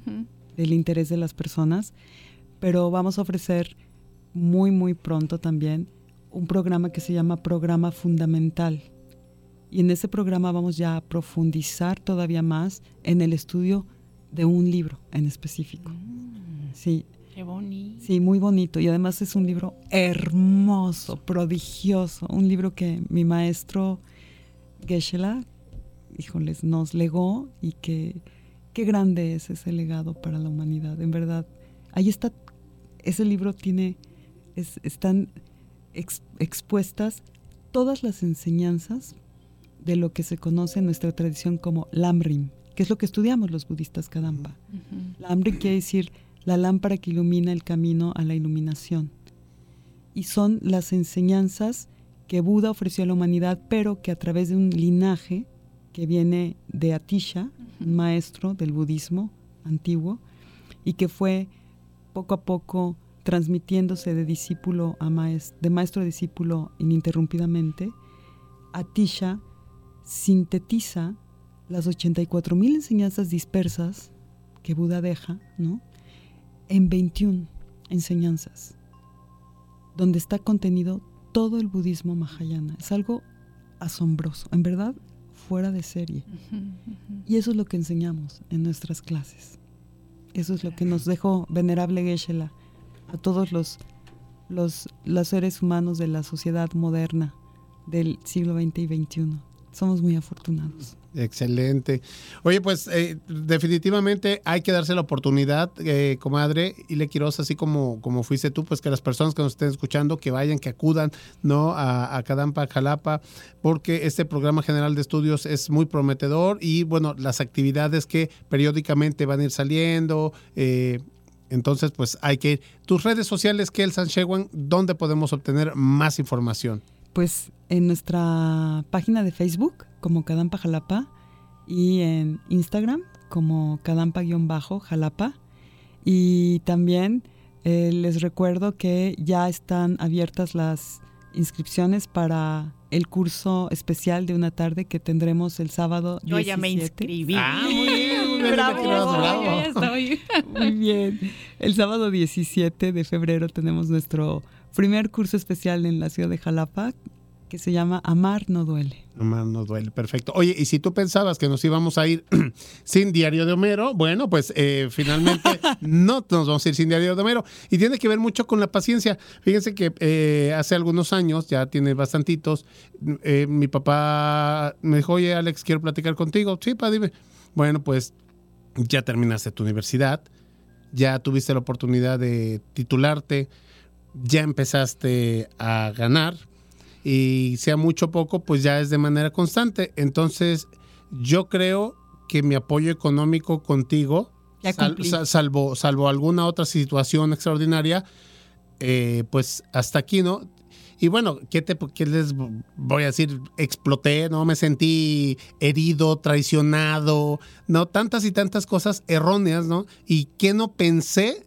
del interés de las personas. Pero vamos a ofrecer muy, muy pronto también un programa que se llama Programa Fundamental. Y en ese programa vamos ya a profundizar todavía más en el estudio de un libro en específico. Sí, Qué bonito. Sí, muy bonito. Y además es un libro hermoso, prodigioso. Un libro que mi maestro Geshe-la, híjoles, nos legó y que qué grande es ese legado para la humanidad. En verdad, ahí está, ese libro tiene, es- están ex- expuestas todas las enseñanzas de lo que se conoce en nuestra tradición como Lamrim, que es lo que estudiamos los budistas Kadampa. Lamrim quiere decir la lámpara que ilumina el camino a la iluminación. Y son las enseñanzas que Buda ofreció a la humanidad, pero que a través de un linaje que viene de Atisha, un maestro del budismo antiguo, y que fue poco a poco transmitiéndose de discípulo a maestro, de maestro a discípulo ininterrumpidamente, Atisha sintetiza las 84.000 enseñanzas dispersas que Buda deja, ¿no? En 21 enseñanzas, donde está contenido todo el budismo mahayana. Es algo asombroso, en verdad, fuera de serie. Y eso es lo que enseñamos en nuestras clases. Eso es lo que nos dejó venerable Geshe-la a todos los, los, los seres humanos de la sociedad moderna del siglo XX y XXI. Somos muy afortunados. Excelente. Oye, pues eh, definitivamente hay que darse la oportunidad, eh, comadre, y le quiero así como, como fuiste tú, pues que las personas que nos estén escuchando, que vayan, que acudan, ¿no? A, a Cadampa, Jalapa, porque este programa general de estudios es muy prometedor y bueno, las actividades que periódicamente van a ir saliendo, eh, entonces pues hay que ir. Tus redes sociales, Kel Sanchewan, ¿dónde podemos obtener más información? Pues en nuestra página de Facebook como Cadampa Jalapa y en Instagram como Cadampa-Jalapa. Y también eh, les recuerdo que ya están abiertas las inscripciones para el curso especial de una tarde que tendremos el sábado. Yo ya me 17. inscribí. Ah, muy bien, muy bien, Bravo, bravo, bravo. Estoy- Muy bien. El sábado 17 de febrero tenemos nuestro primer curso especial en la ciudad de Jalapa que se llama Amar no duele. Nomás nos duele, perfecto. Oye, y si tú pensabas que nos íbamos a ir sin Diario de Homero, bueno, pues eh, finalmente no nos vamos a ir sin Diario de Homero. Y tiene que ver mucho con la paciencia. Fíjense que eh, hace algunos años, ya tiene bastantitos, eh, mi papá me dijo, oye, Alex, quiero platicar contigo. Sí, pa, dime. Bueno, pues ya terminaste tu universidad, ya tuviste la oportunidad de titularte, ya empezaste a ganar y sea mucho o poco, pues ya es de manera constante. Entonces, yo creo que mi apoyo económico contigo, sal- salvo, salvo alguna otra situación extraordinaria, eh, pues hasta aquí, ¿no? Y bueno, ¿qué, te, qué les voy a decir? Exploté, ¿no? Me sentí herido, traicionado, ¿no? Tantas y tantas cosas erróneas, ¿no? Y que no pensé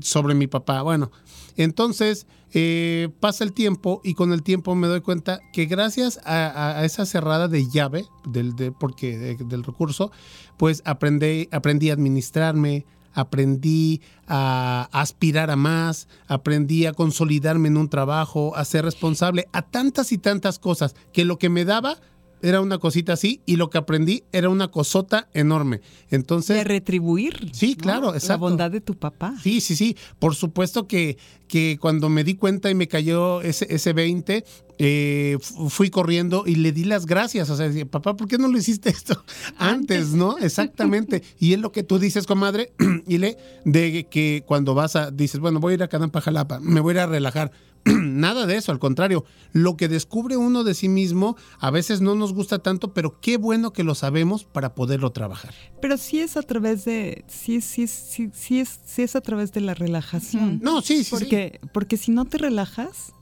sobre mi papá. Bueno, entonces eh, pasa el tiempo y con el tiempo me doy cuenta que gracias a, esa cerrada de llave del, de- porque, de- del recurso, pues aprendí, aprendí a administrarme, aprendí a aspirar a más, aprendí a consolidarme en un trabajo, a ser responsable, a tantas y tantas cosas que lo que me daba era una cosita así y lo que aprendí era una cosota enorme. Entonces... De retribuir. Sí, ¿no? claro, La exacto. bondad de tu papá. Sí, sí, sí. Por supuesto que, que cuando me di cuenta y me cayó ese, ese 20, eh, fu- fui corriendo y le di las gracias. O sea, decía, papá, ¿por qué no lo hiciste esto antes, no? Exactamente. Y es lo que tú dices, comadre, y le de que cuando vas a, dices, bueno, voy a ir a Canampa, Jalapa, me voy a ir a relajar. Nada de eso, al contrario, lo que descubre uno de sí mismo a veces no nos gusta tanto, pero qué bueno que lo sabemos para poderlo trabajar. Pero sí es a través de, sí, sí, sí, sí es, sí es a través de la relajación. No, sí, sí, sí. Porque, porque si no te relajas,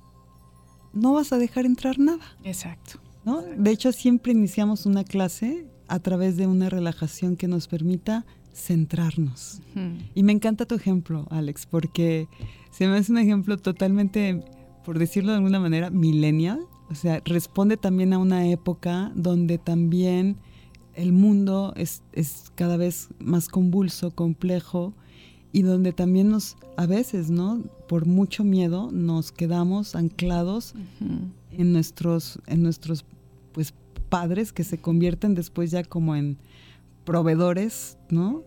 no vas a dejar entrar nada. Exacto. ¿no? De hecho, siempre iniciamos una clase a través de una relajación que nos permita centrarnos. Y me encanta tu ejemplo, Alex, porque se me hace un ejemplo totalmente, por decirlo de alguna manera, millennial. O sea, responde también a una época donde también el mundo es, es cada vez más convulso, complejo, y donde también nos, a veces, ¿no? Por mucho miedo, nos quedamos anclados en nuestros, en nuestros pues padres que se convierten después ya como en proveedores, ¿no?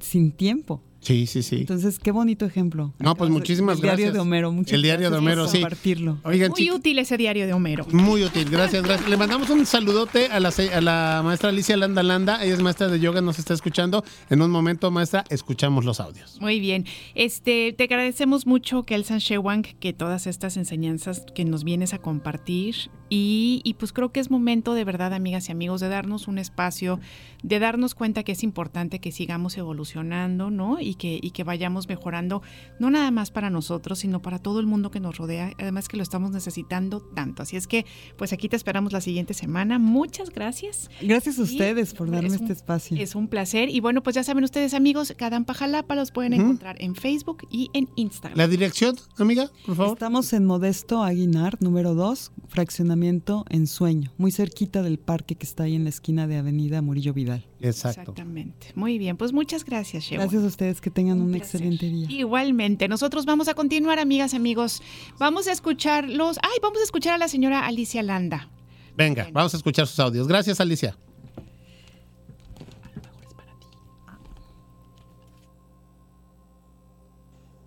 Sin tiempo. Sí, sí, sí. Entonces, qué bonito ejemplo. No, pues muchísimas el diario gracias. de Homero, muchas El diario de gracias por Homero, sí. compartirlo. Oigan, Muy útil ese diario de Homero. Muy útil, gracias, gracias. Le mandamos un saludote a la, se- a la maestra Alicia Landa Landa. Ella es maestra de yoga, nos está escuchando. En un momento, maestra, escuchamos los audios. Muy bien. Este, te agradecemos mucho, Kelsan Shewang, que todas estas enseñanzas que nos vienes a compartir. Y, y pues creo que es momento de verdad, amigas y amigos, de darnos un espacio, de darnos cuenta que es importante que sigamos evolucionando, ¿no? Y que, y que vayamos mejorando, no nada más para nosotros, sino para todo el mundo que nos rodea. Además que lo estamos necesitando tanto. Así es que, pues aquí te esperamos la siguiente semana. Muchas gracias. Gracias a Y ustedes por darme es este un- espacio. Es un placer. Y bueno, pues ya saben ustedes, amigos, Cadampa Jalapa los pueden encontrar en Facebook y en Instagram. La dirección, amiga, por favor. Estamos en Modesto Aguinar, número 2, fraccionamiento en Sueño, muy cerquita del parque que está ahí en la esquina de Avenida Murillo Vidal. Exacto. Exactamente. Muy bien, pues muchas gracias, Shewa. Gracias a ustedes, que tengan un, excelente día. Igualmente, nosotros vamos a continuar, amigas, amigos. Vamos a escuchar los. Ay, vamos a escuchar a la señora Alicia Landa. Venga, vamos a escuchar sus audios. Gracias, Alicia.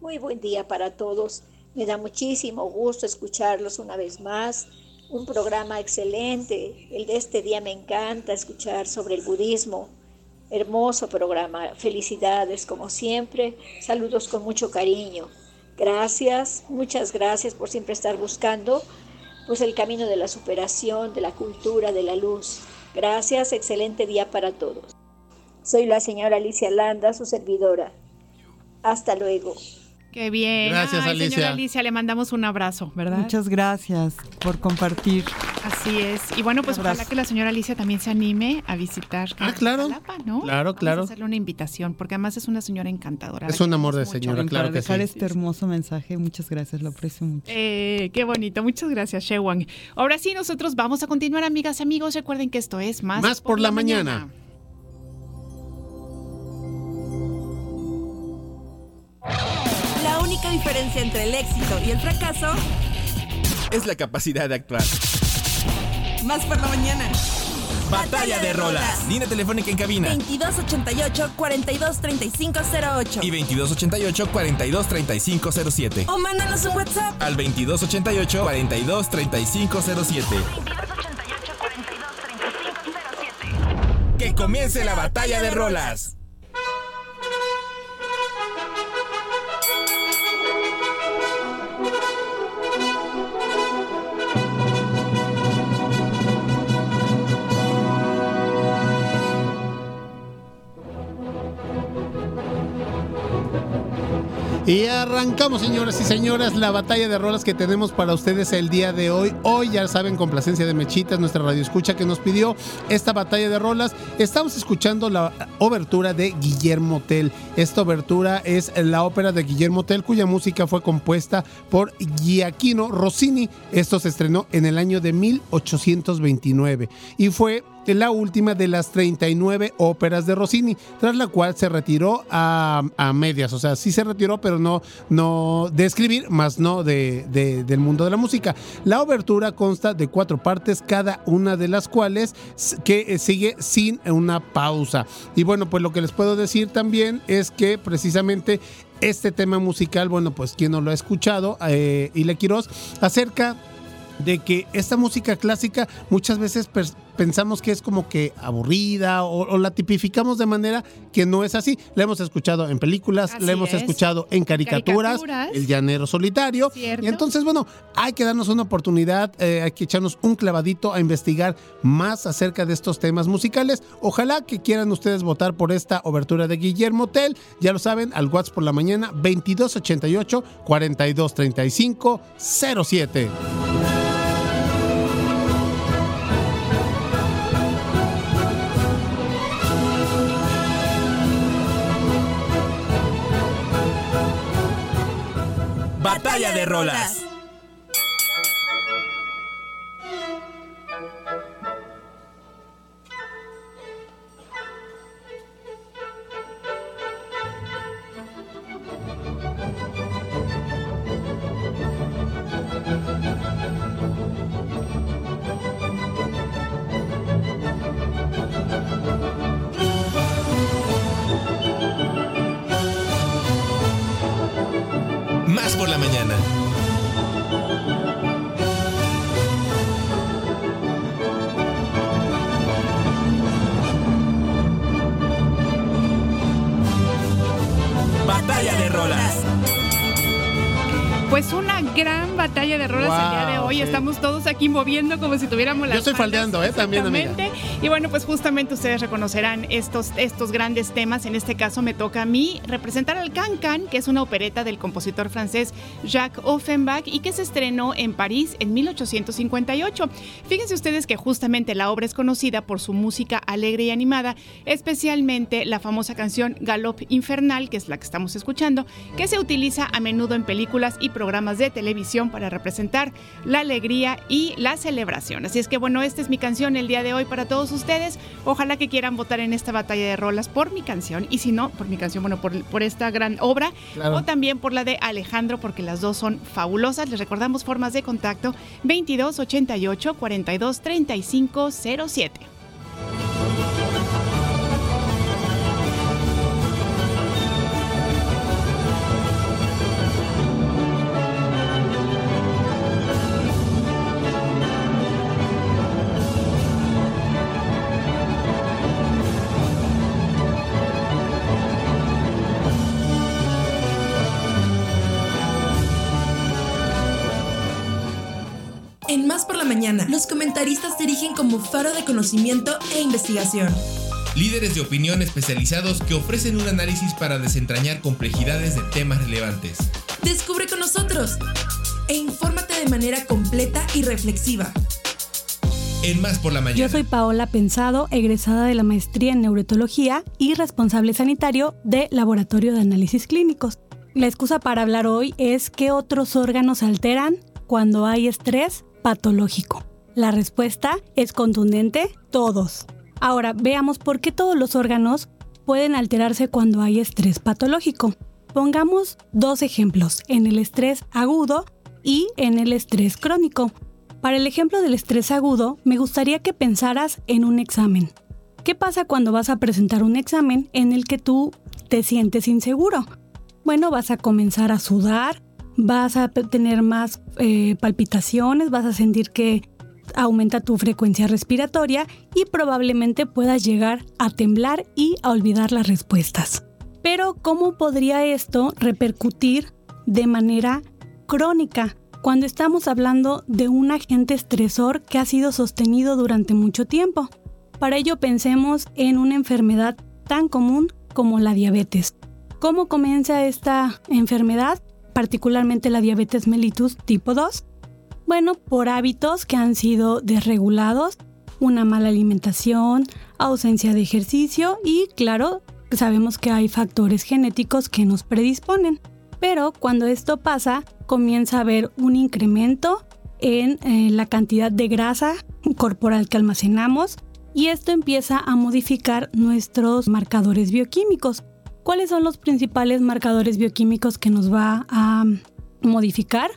Muy buen día para todos. Me da muchísimo gusto escucharlos una vez más. Un programa excelente. El de este día me encanta escuchar sobre el budismo. Hermoso programa. Felicidades como siempre. Saludos con mucho cariño. Gracias, muchas gracias por siempre estar buscando pues el camino de la superación, de la cultura, de la luz. Gracias, excelente día para todos. Soy la señora Alicia Landa, su servidora. Hasta luego. Qué bien. Gracias, Ay, Alicia. Señora Alicia, le mandamos un abrazo, ¿verdad? Muchas gracias por compartir. Así es. Y bueno, pues ojalá que la señora Alicia también se anime a visitar Ah, claro. Jalapa, ¿no? Claro, Vamos claro. a hacerle una invitación, porque además es una señora encantadora. Es un amor de queremos mucho. señora, claro para que dejar sí. este hermoso mensaje, muchas gracias, lo aprecio mucho. Eh, qué bonito, muchas gracias, Shewang. Ahora sí, nosotros vamos a continuar, amigas, amigos. Recuerden que esto es Más, Más por la mañana. Única diferencia entre el éxito y el fracaso, Es la capacidad de actuar. más por la mañana. Batalla de rolas. Línea telefónica en cabina. 2288-423508. Y 2288-423507. O mándanos un WhatsApp. Al 2288-423507. Que comience la batalla de rolas. Y arrancamos, señoras y señoras, la batalla de rolas que tenemos para ustedes el día de hoy. Hoy, ya saben, complacencia de Mechitas, nuestra radio escucha que nos pidió esta batalla de rolas. Estamos escuchando la obertura de Guillermo Tell. Esta obertura es la ópera de Guillermo Tell, cuya música fue compuesta por Giaquino Rossini. Esto se estrenó en el año de 1829 y fue la última de las 39 óperas de Rossini, tras la cual se retiró a, a medias, o sea, sí se retiró, pero no, no de escribir, más no de, de- del mundo de la música. La obertura consta de cuatro partes, cada una de las cuales que eh, sigue sin una pausa. Y bueno, pues lo que les puedo decir también es que precisamente este tema musical, bueno, pues quien no lo ha escuchado, eh, Ile Quiroz, acerca de que esta música clásica muchas veces pensamos que es como que aburrida o, o la tipificamos de manera que no es así. La hemos escuchado en películas, Así la hemos es. escuchado en caricaturas, Caricaturas. El Llanero Solitario. Cierto. Y entonces, bueno, hay que darnos una oportunidad, eh, hay que echarnos un clavadito a investigar más acerca de estos temas musicales. Ojalá que quieran ustedes votar por esta obertura de Guillermo Tell. Ya lo saben, al WhatsApp por la mañana 2288 4235 07. Batalla de rolas. Aquí moviendo como si tuviéramos las Yo estoy faldeando, ¿eh? También, amiga. Y bueno, pues justamente ustedes reconocerán estos, estos grandes temas. En este caso me toca a mí representar al Can Can, que es una opereta del compositor francés Jacques Offenbach y que se estrenó en París en 1858. Fíjense ustedes que justamente la obra es conocida por su música alegre y animada, especialmente la famosa canción Galop Infernal, que es la que estamos escuchando, que se utiliza a menudo en películas y programas de televisión para representar la alegría y la celebración. Así es que bueno, esta es mi canción el día de hoy para todos ustedes. Ojalá que quieran votar en esta batalla de rolas por mi canción y si no, por mi canción, bueno, por, por esta gran obra Claro. o también por la de Alejandro porque las dos son fabulosas. Les recordamos formas de contacto 22 88 42 35 07. Mañana, los comentaristas se erigen como faro de conocimiento e investigación. Líderes de opinión especializados que ofrecen un análisis para desentrañar complejidades de temas relevantes. Descubre con nosotros e infórmate de manera completa y reflexiva. En Más por la mañana. Yo soy Paola Pensado, egresada de la maestría en neurotología y responsable sanitario de Laboratorio de Análisis Clínicos. La excusa para hablar hoy es qué otros órganos alteran cuando hay estrés patológico. La respuesta es contundente, todos. Ahora veamos por qué todos los órganos pueden alterarse cuando hay estrés patológico. Pongamos dos ejemplos, en el estrés agudo y en el estrés crónico. Para el ejemplo del estrés agudo, me gustaría que pensaras en un examen. ¿Qué pasa cuando vas a presentar un examen en el que tú te sientes inseguro? Bueno, vas a comenzar a sudar, vas a tener más eh, palpitaciones, vas a sentir que aumenta tu frecuencia respiratoria y probablemente puedas llegar a temblar y a olvidar las respuestas. Pero ¿cómo podría esto repercutir de manera crónica cuando estamos hablando de un agente estresor que ha sido sostenido durante mucho tiempo? Para ello pensemos en una enfermedad tan común como la diabetes. ¿Cómo comienza esta enfermedad? Particularmente la diabetes mellitus tipo 2. Bueno, por hábitos que han sido desregulados, una mala alimentación, ausencia de ejercicio y, claro, sabemos que hay factores genéticos que nos predisponen. Pero cuando esto pasa, comienza a haber un incremento en eh, la cantidad de grasa corporal que almacenamos, y esto empieza a modificar nuestros marcadores bioquímicos. ¿Cuáles son los principales marcadores bioquímicos que nos va a modificar?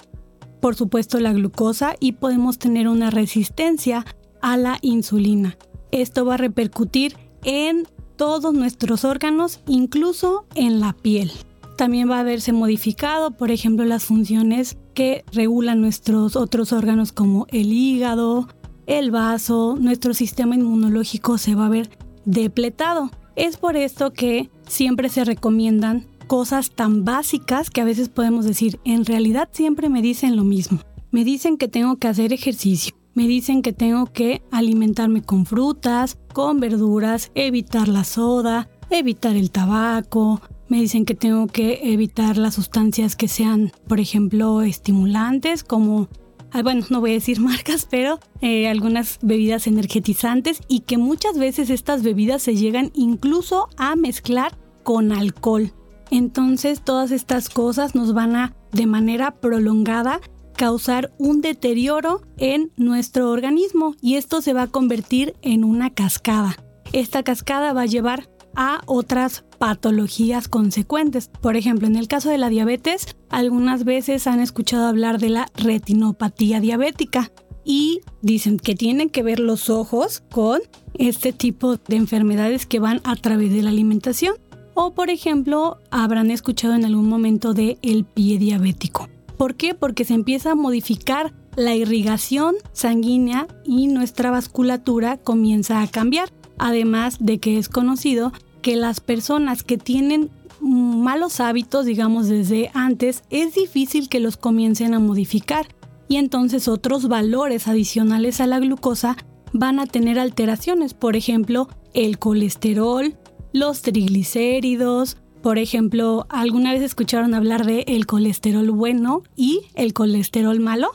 Por supuesto la glucosa y podemos tener una resistencia a la insulina. Esto va a repercutir en todos nuestros órganos, incluso en la piel. También va a verse modificado, por ejemplo, las funciones que regulan nuestros otros órganos como el hígado, el vaso, nuestro sistema inmunológico se va a ver depletado. Es por esto que siempre se recomiendan cosas tan básicas que a veces podemos decir, en realidad siempre me dicen lo mismo. Me dicen que tengo que hacer ejercicio, me dicen que tengo que alimentarme con frutas, con verduras, evitar la soda, evitar el tabaco, me dicen que tengo que evitar las sustancias que sean, por ejemplo, estimulantes como Ah, bueno, no voy a decir marcas, pero eh, algunas bebidas energetizantes y que muchas veces estas bebidas se llegan incluso a mezclar con alcohol. Entonces todas estas cosas nos van a de manera prolongada causar un deterioro en nuestro organismo y esto se va a convertir en una cascada. Esta cascada va a llevar a otras patologías consecuentes. Por ejemplo, en el caso de la diabetes, algunas veces han escuchado hablar de la retinopatía diabética y dicen que tienen que ver los ojos con este tipo de enfermedades que van a través de la alimentación. O por ejemplo, habrán escuchado en algún momento de el pie diabético. ¿Por qué? Porque se empieza a modificar la irrigación sanguínea y nuestra vasculatura comienza a cambiar. Además de que es conocido que las personas que tienen malos hábitos, digamos desde antes, es difícil que los comiencen a modificar y entonces otros valores adicionales a la glucosa van a tener alteraciones, por ejemplo, el colesterol, los triglicéridos, por ejemplo, ¿alguna vez escucharon hablar de el colesterol bueno y el colesterol malo?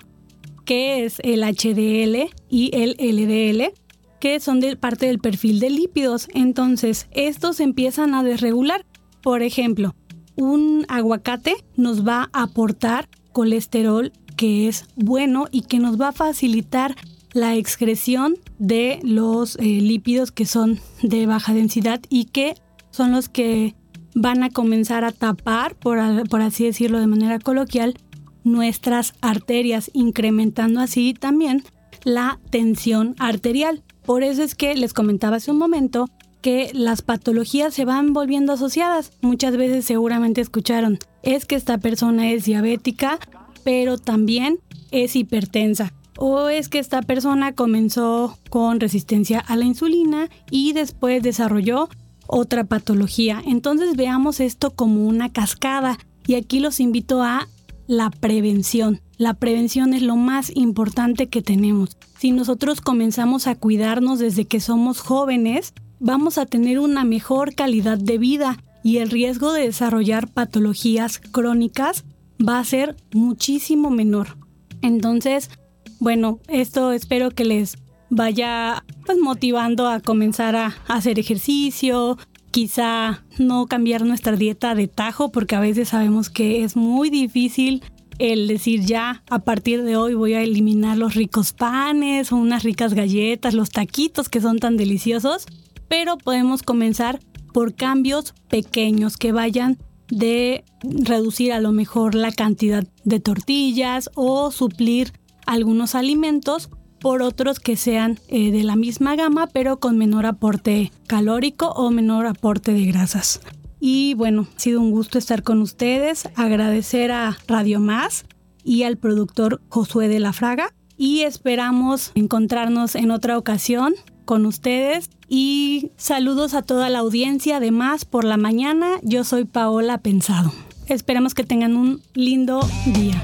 que es el HDL y el LDL? Que son de parte del perfil de lípidos. Entonces, estos empiezan a desregular. Por ejemplo, un aguacate nos va a aportar colesterol que es bueno y que nos va a facilitar la excreción de los eh, lípidos que son de baja densidad y que son los que van a comenzar a tapar, por, por así decirlo de manera coloquial, nuestras arterias, incrementando así también la tensión arterial. Por eso es que les comentaba hace un momento que las patologías se van volviendo asociadas. Muchas veces seguramente escucharon, es que esta persona es diabética, pero también es hipertensa. O es que esta persona comenzó con resistencia a la insulina y después desarrolló otra patología. Entonces veamos esto como una cascada y aquí los invito a la prevención. La prevención es lo más importante que tenemos. Si nosotros comenzamos a cuidarnos desde que somos jóvenes, vamos a tener una mejor calidad de vida y el riesgo de desarrollar patologías crónicas va a ser muchísimo menor. Entonces, bueno, esto espero que les vaya pues motivando a comenzar a hacer ejercicio, quizá no cambiar nuestra dieta de tajo porque a veces sabemos que es muy difícil el decir ya a partir de hoy voy a eliminar los ricos panes o unas ricas galletas, los taquitos que son tan deliciosos, pero podemos comenzar por cambios pequeños que vayan de reducir a lo mejor la cantidad de tortillas o suplir algunos alimentos por otros que sean eh, de la misma gama pero con menor aporte calórico o menor aporte de grasas. Y bueno, ha sido un gusto estar con ustedes, agradecer a Radio Más y al productor Josué de la Fraga y esperamos encontrarnos en otra ocasión con ustedes y saludos a toda la audiencia de Más por la mañana. Yo soy Paola Pensado. Esperamos que tengan un lindo día.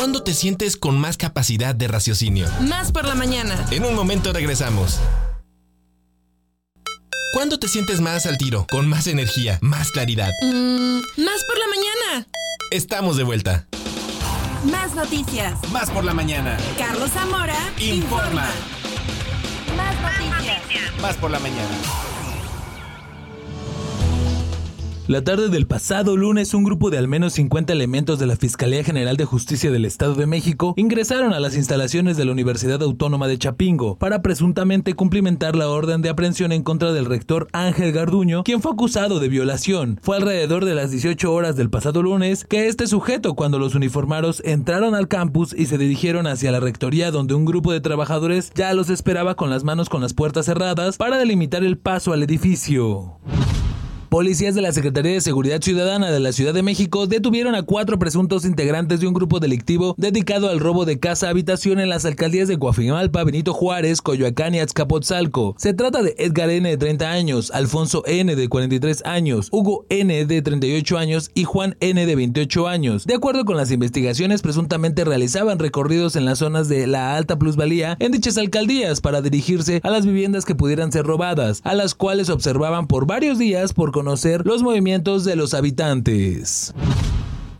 ¿Cuándo te sientes con más capacidad de raciocinio? Más por la mañana. En un momento regresamos. ¿Cuándo te sientes más al tiro, con más energía, más claridad? Mm, más por la mañana. Estamos de vuelta. Más noticias. Más por la mañana. Carlos Zamora Informa. Más noticias. Más por la mañana. La tarde del pasado lunes, un grupo de al menos 50 elementos de la Fiscalía General de Justicia del Estado de México ingresaron a las instalaciones de la Universidad Autónoma de Chapingo para presuntamente cumplimentar la orden de aprehensión en contra del rector Ángel Garduño, quien fue acusado de violación. Fue alrededor de las 18 horas del pasado lunes que este sujeto, cuando los uniformados entraron al campus y se dirigieron hacia la rectoría donde un grupo de trabajadores ya los esperaba con las manos con las puertas cerradas para delimitar el paso al edificio. Policías de la Secretaría de Seguridad Ciudadana de la Ciudad de México detuvieron a cuatro presuntos integrantes de un grupo delictivo dedicado al robo de casa-habitación en las alcaldías de Coajimalpa, Benito Juárez, Coyoacán y Azcapotzalco. Se trata de Edgar N. de 30 años, Alfonso N. de 43 años, Hugo N. de 38 años y Juan N. de 28 años. De acuerdo con las investigaciones, presuntamente realizaban recorridos en las zonas de la alta plusvalía en dichas alcaldías para dirigirse a las viviendas que pudieran ser robadas, a las cuales observaban por varios días por los movimientos de los habitantes.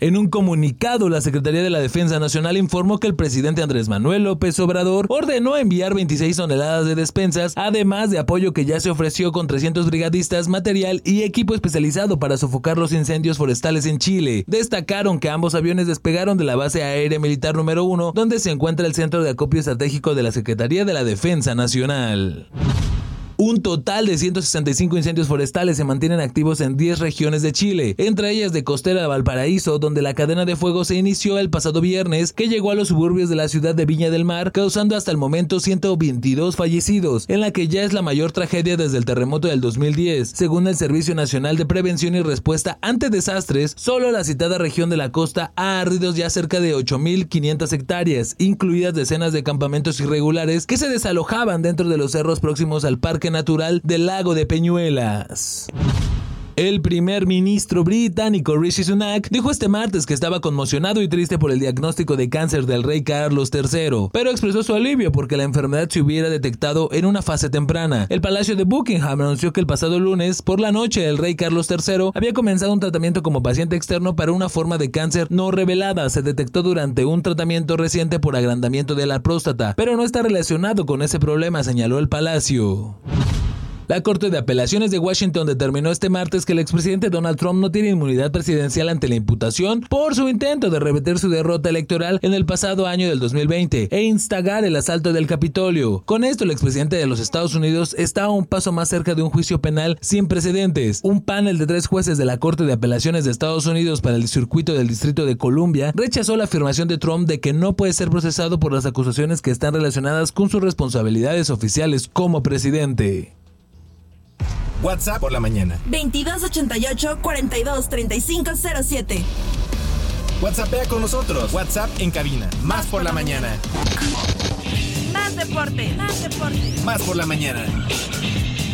En un comunicado, la Secretaría de la Defensa Nacional informó que el presidente Andrés Manuel López Obrador ordenó enviar 26 toneladas de despensas, además de apoyo que ya se ofreció con 300 brigadistas, material y equipo especializado para sofocar los incendios forestales en Chile. Destacaron que ambos aviones despegaron de la base aérea militar número 1, donde se encuentra el centro de acopio estratégico de la Secretaría de la Defensa Nacional. Un total de 165 incendios forestales se mantienen activos en 10 regiones de Chile, entre ellas de Costera de Valparaíso, donde la cadena de fuego se inició el pasado viernes, que llegó a los suburbios de la ciudad de Viña del Mar, causando hasta el momento 122 fallecidos, en la que ya es la mayor tragedia desde el terremoto del 2010. Según el Servicio Nacional de Prevención y Respuesta ante Desastres, solo la citada región de la costa ha ardido ya cerca de 8.500 hectáreas, incluidas decenas de campamentos irregulares que se desalojaban dentro de los cerros próximos al Parque Natural del Lago de Peñuelas. El primer ministro británico Rishi Sunak dijo este martes que estaba conmocionado y triste por el diagnóstico de cáncer del rey Carlos III, pero expresó su alivio porque la enfermedad se hubiera detectado en una fase temprana. El Palacio de Buckingham anunció que el pasado lunes por la noche el rey Carlos III había comenzado un tratamiento como paciente externo para una forma de cáncer no revelada. Se detectó durante un tratamiento reciente por agrandamiento de la próstata, pero no está relacionado con ese problema, señaló el palacio. La Corte de Apelaciones de Washington determinó este martes que el expresidente Donald Trump no tiene inmunidad presidencial ante la imputación por su intento de revertir su derrota electoral en el pasado año del 2020 e instagar el asalto del Capitolio. Con esto, el expresidente de los Estados Unidos está a un paso más cerca de un juicio penal sin precedentes. Un panel de tres jueces de la Corte de Apelaciones de Estados Unidos para el circuito del Distrito de Columbia rechazó la afirmación de Trump de que no puede ser procesado por las acusaciones que están relacionadas con sus responsabilidades oficiales como presidente. WhatsApp por la mañana. 2288-423507. WhatsAppea con nosotros. WhatsApp en cabina. Más por la mañana. Más deporte, más deporte, Más por la mañana.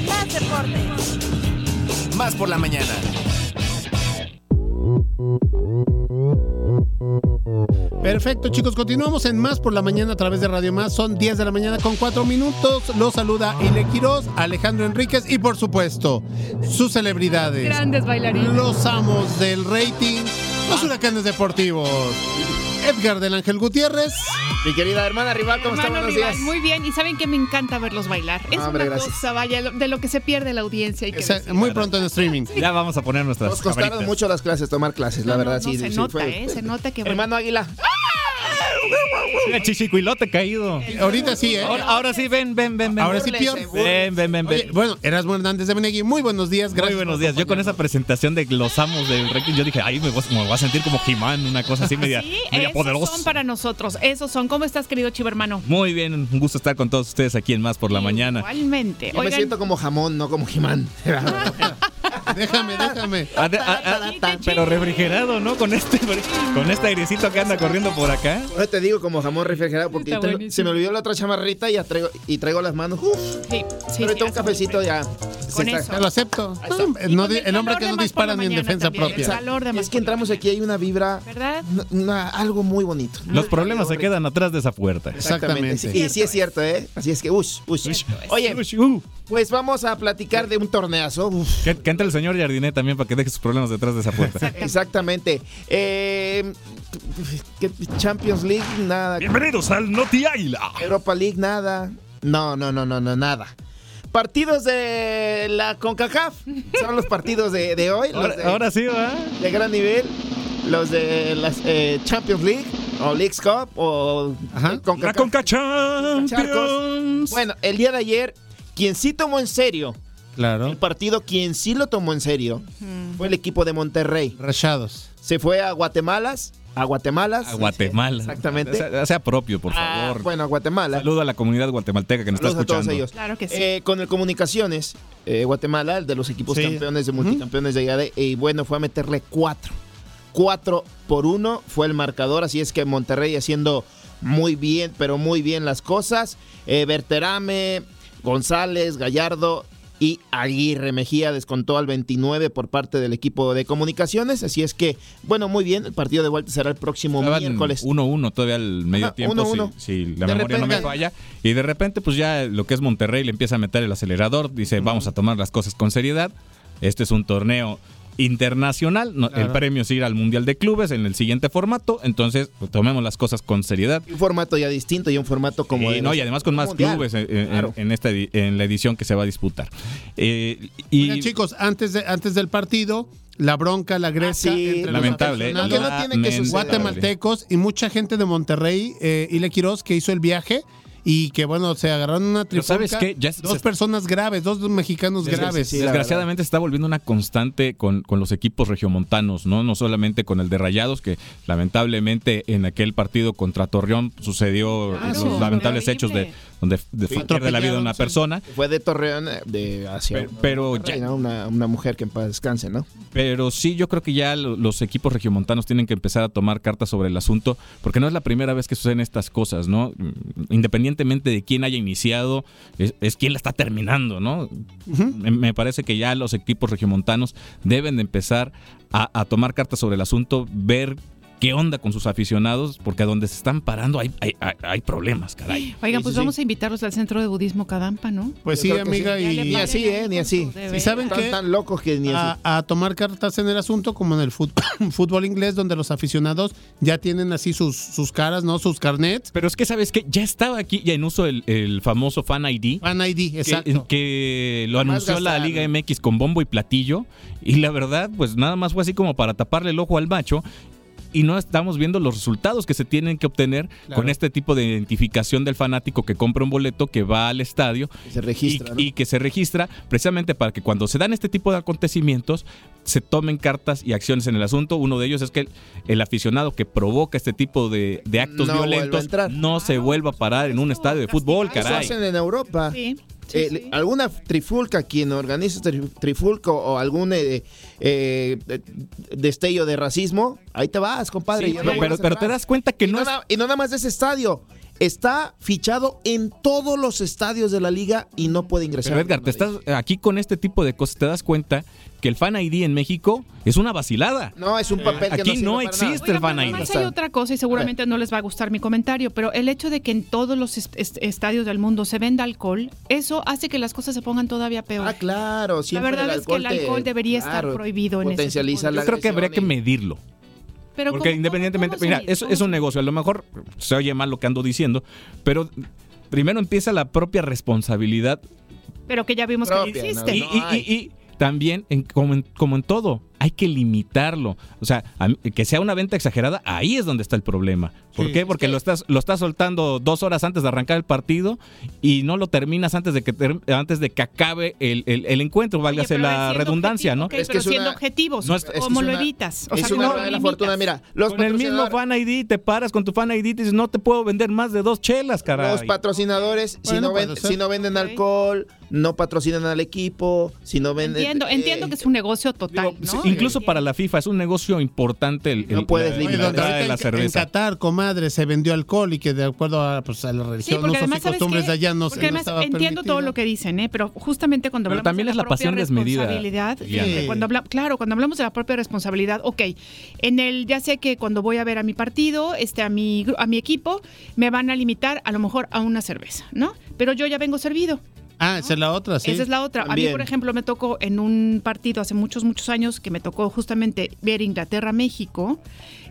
más deporte. Más por la mañana. Perfecto, chicos, continuamos en Más por la mañana a través de Radio Más. Son 10 de la mañana con 4 minutos. Los saluda Ile Quiroz, Alejandro Enríquez y, por supuesto, sus celebridades. Grandes bailarines. Los amos del rating, los huracanes deportivos. Edgar del Ángel Gutiérrez. Mi querida hermana Rival, ¿cómo está? Hermano Buenos rival, días. Muy bien, y saben que me encanta verlos bailar. Es Ah, hombre, una gracias. cosa, vaya, de lo que se pierde la audiencia. Hay que O sea, decir. muy pronto en streaming. Ya vamos a poner nuestras Nos costaron camaritas. mucho las clases, tomar clases, la No, no, verdad. no, sí, se sí, nota, fue- ¿eh? Se nota que... Hermano Águila. Mira, chichicuilote caído. Ahorita sí, ¿eh? Ahora, ahora sí, ven, ven, ven, ven. Ahora sí, Pior. Ven, ven, ven, Oye, ven. bueno, Erasmo Hernández de Benegui, muy buenos días. Muy Gracias. buenos días. Yo con esa presentación de los amos del ranking, yo dije, ay, me voy, me voy a sentir como He-Man, una cosa así media, Sí, media esos poderosa. son para nosotros. Esos son. ¿Cómo estás, querido chivo hermano? Muy bien, un gusto estar con todos ustedes aquí en Más por la Mañana. Igualmente. Yo me siento como jamón, no como Jimán. Déjame, déjame. Ah, ah, ah, pero refrigerado, ¿no? Con este, con este airecito que anda corriendo por acá. Yo te digo como jamón refrigerado porque te- se me olvidó la otra chamarrita y, ya traigo, y traigo las manos. Uf, sí, sí, pero sí, un cafecito ya. Con eso. Lo acepto. No, el el hombre que no dispara ni en defensa también, propia. de Más Es que entramos aquí, hay una vibra, ¿Verdad? una- algo muy bonito. Los problemas se quedan atrás de esa puerta. Exactamente. Sí, y sí es cierto, ¿eh? Así es que, ush, ush. Oye, Uh, pues vamos a platicar de un torneazo. Que, que entre el señor Jardinet también para que deje sus problemas detrás de esa puerta. Exactamente. Eh, ¿qué- Champions League, nada. Bienvenidos al Noti Águila. Europa League, nada. No, no, no, no, no, nada. partidos de la CONCACAF. Son los partidos de, de hoy. los Ahora, de- ahora sí, ¿va? de gran nivel. Los de las eh, Champions League o Leagues Cup o eh, La Conca Charcos. Champions. Bueno, el día de ayer, quien sí tomó en serio Claro. el partido, quien sí lo tomó en serio, fue el equipo de Monterrey. Rayados. Se fue a Guatemala, a Guatemala. A Guatemala. Exactamente. Sea, sea propio, por Ah, favor. bueno, a Guatemala. Saludo a la comunidad guatemalteca que nos está Saludos a todos escuchando. ellos. Claro que sí. Eh, con el Comunicaciones, eh, Guatemala, el de los equipos Sí. campeones de multicampeones de allá, y bueno, fue a meterle cuatro. Cuatro por uno fue el marcador, así es que Monterrey haciendo muy bien, pero muy bien las cosas. Eh, Berterame, González, Gallardo y Aguirre Mejía descontó al 29 por parte del equipo de comunicaciones, así es que, bueno, muy bien, el partido de vuelta será el próximo Estaban miércoles. 1-1 todavía al medio Ajá, tiempo, 1-1. si, si la De memoria no me falla. Y de repente, pues ya lo que es Monterrey le empieza a meter el acelerador, dice, vamos a tomar las cosas con seriedad. Este es un torneo internacional, no- el premio es ir al Mundial de Clubes en el siguiente formato, entonces pues, tomemos las cosas con seriedad. Un formato ya distinto y un formato como... De no, y los- además con más mundial. clubes en, en- Claro. en esta, en la edición que se va a disputar. Eh, y Oigan, chicos, antes, de, antes del partido, la bronca, la grecia Ah, sí. entre los Lamentable, ¿eh? aficionados Lo que no tiene que guatemaltecos y mucha gente de Monterrey, eh, Ile Quiroz, que hizo el viaje y que, bueno, se agarraron una trifulca. ¿sabes qué? Ya dos se- personas graves, dos mexicanos graves. sí, Desgraciadamente se está volviendo una constante con, con los equipos regiomontanos, ¿no? No solamente con el de Rayados, que lamentablemente en aquel partido contra Torreón sucedió Claro, los lamentables horrible. hechos de donde de- Sí, pierde la vida una atropellaron, sí. persona. Fue de Torreón eh, de hacia Pero- pero Monterrey, ya- ¿no? una, una mujer que en paz descanse, ¿no? Pero sí, yo creo que ya lo- los equipos regiomontanos tienen que empezar a tomar cartas sobre el asunto, porque no es la primera vez que suceden estas cosas, ¿no? Independientemente de quién haya iniciado, es, es quién la está terminando, ¿no? me, me parece que ya los equipos regiomontanos deben de empezar a, a tomar cartas sobre el asunto, ver qué onda con sus aficionados, porque a donde se están parando hay, hay, hay- hay problemas, caray. Oigan, pues sí, vamos sí. a invitarlos al Centro de Budismo Cadampa, ¿no? Pues sí, amiga, y, Ni así, ¿eh? Ni así. ¿Y saben Están qué? tan locos que ni a, así. a tomar cartas en el asunto como en el fútbol inglés donde los aficionados ya tienen así sus, sus caras, ¿no? Sus carnets. Pero es que, ¿sabes qué? Ya estaba aquí ya en uso el, el famoso Fan ID. Fan ID, exacto. Que, lo anunció la. Liga MX con bombo y platillo. Y la verdad, pues nada más fue así como para taparle el ojo al macho. Y no estamos viendo los resultados que se tienen que obtener Claro. con este tipo de identificación del fanático que compra un boleto, que va al estadio Se registra, y, ¿no? y que se registra precisamente para que cuando se dan este tipo de acontecimientos se tomen cartas y acciones en el asunto. Uno de ellos es que el, el aficionado que provoca este tipo de, de actos No violentos no se vuelva a parar en un estadio de fútbol, Eso caray. hacen en Europa. Sí. Sí, Eh, sí. Alguna trifulca, quien organiza tri- trifulca o algún eh, eh, eh, destello de racismo, ahí te vas, compadre. Sí, ya no pero, te das cuenta que y, no es y no nada más de ese estadio. Está fichado en todos los estadios de la liga y no puede ingresar. Pero Edgar, te estás aquí con este tipo de cosas, te das cuenta que el Fan ID en México es una vacilada. No, es un papel que Aquí sirve no para nada. existe el Fan pero ID. además hay otra cosa y seguramente no les va a gustar mi comentario, pero el hecho de que en todos los est- est- estadios del mundo se venda alcohol, eso hace que las cosas se pongan todavía peor. Ah, claro, la verdad es que el te- alcohol debería estar prohibido en ese Yo creo que habría que medirlo. Pero Porque ¿cómo- independientemente, cómo mira, es, ¿Cómo es un negocio, a lo mejor se oye mal lo que ando diciendo, pero primero empieza la propia responsabilidad Pero que ya vimos Propia, que ¿no? existe. y, no y- hay. y- y también, en- como, en, como en todo, hay que limitarlo. O sea, que sea una venta exagerada, ahí es donde está el problema. ¿Por Sí, qué? es Porque que- lo estás, lo estás soltando dos horas antes de arrancar el partido y no lo terminas antes de que antes de que acabe el, el- el encuentro, Oye, válgase pero la redundancia, objetivo, ¿no? Es que pero es una- siendo objetivos, no es- es ¿cómo es lo una- evitas? O es sea, una ¿cómo lo buena limitas? fortuna. Mira, los Con el mismo Fan ID te paras con tu Fan ID y dices, no te puedo vender más de dos chelas, caray. Los patrocinadores, si, Bueno, no ven- puede ser. si no venden alcohol, no patrocinan al equipo, si no venden... Entiendo, eh, entiendo que es un negocio total, Digo, ¿no? Sí, incluso para la FIFA es un negocio importante el, No el- puedes la, limitar. la ahorita de la en, en cerveza. Qatar, comadre, se vendió alcohol y que de acuerdo a, pues, a la Sí, religión, porque usos además, y ¿sabes costumbres qué? de allá no, se- Porque no además estaba entiendo todo permitido. lo que dicen, ¿eh? pero justamente cuando Pero hablamos también de es la, la propia pasión desmedida, responsabilidad, Diana. fíjate, cuando, habla- claro, cuando hablamos de la propia responsabilidad, ok, en el, ya sé que cuando voy a ver a mi partido, este, a mi, gru- a mi equipo, me van a limitar a lo mejor a una cerveza, ¿no? Pero yo ya vengo servido. Ah, esa es la otra, sí. Esa es la otra. A mí, por ejemplo, me tocó en un partido hace muchos, muchos años que me tocó justamente ver Inglaterra-México.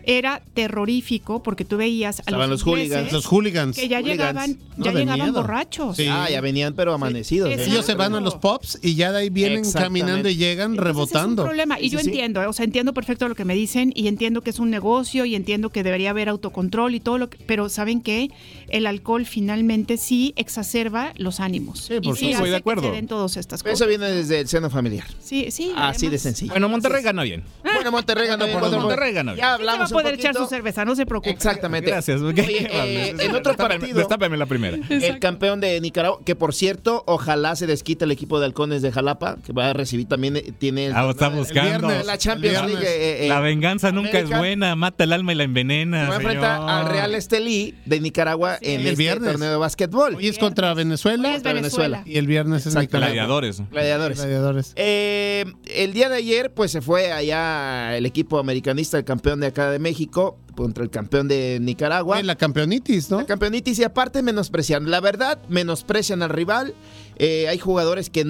Era terrorífico porque tú veías a Estaban los ingleses hooligans. Los hooligans. que ya Hooligans. llegaban, No, ya llegaban miedo. borrachos. Sí. Ah, ya venían pero amanecidos. Ellos se van a los pops y ya de ahí vienen caminando y llegan Entonces, rebotando. Es un problema. Y Sí, yo sí, entiendo, o sea, entiendo perfecto lo que me dicen y entiendo que es un negocio y entiendo que debería haber autocontrol y todo lo que, pero saben que el alcohol finalmente sí exacerba los ánimos. Sí, y por hace Estoy de que acuerdo. se den todas estas cosas. Eso viene desde el seno familiar. Sí, sí. Así de sencillo. Bueno, Monterrey gana bien. Bueno, Monterrey ganó bien. Por Monterrey- ganó. Ya Sí se va hablamos a poder un echar su cerveza, no se preocupe. Exactamente. Gracias. Oye, eh, en otro partido, Destápeme la primera. el campeón de Nicaragua, que por cierto, ojalá se desquite el equipo de Halcones de Jalapa, que va a recibir también, eh, tiene el Ah, está buscando. viernes. la Champions El League. viernes. eh, eh, La venganza nunca es buena, mata el alma y la envenena. Se va a enfrentar al Real Estelí de Nicaragua en El este viernes. torneo de básquetbol. Hoy es contra Venezuela Hoy es Venezuela. y el viernes es. Gladiadores. Gladiadores. Gladiadores. Eh, el día de ayer, pues se fue allá el equipo americanista, el campeón de acá de México, contra el campeón de Nicaragua. Oye, la campeonitis, ¿no? La campeonitis y aparte menosprecian. La verdad, menosprecian al rival. Eh, hay jugadores que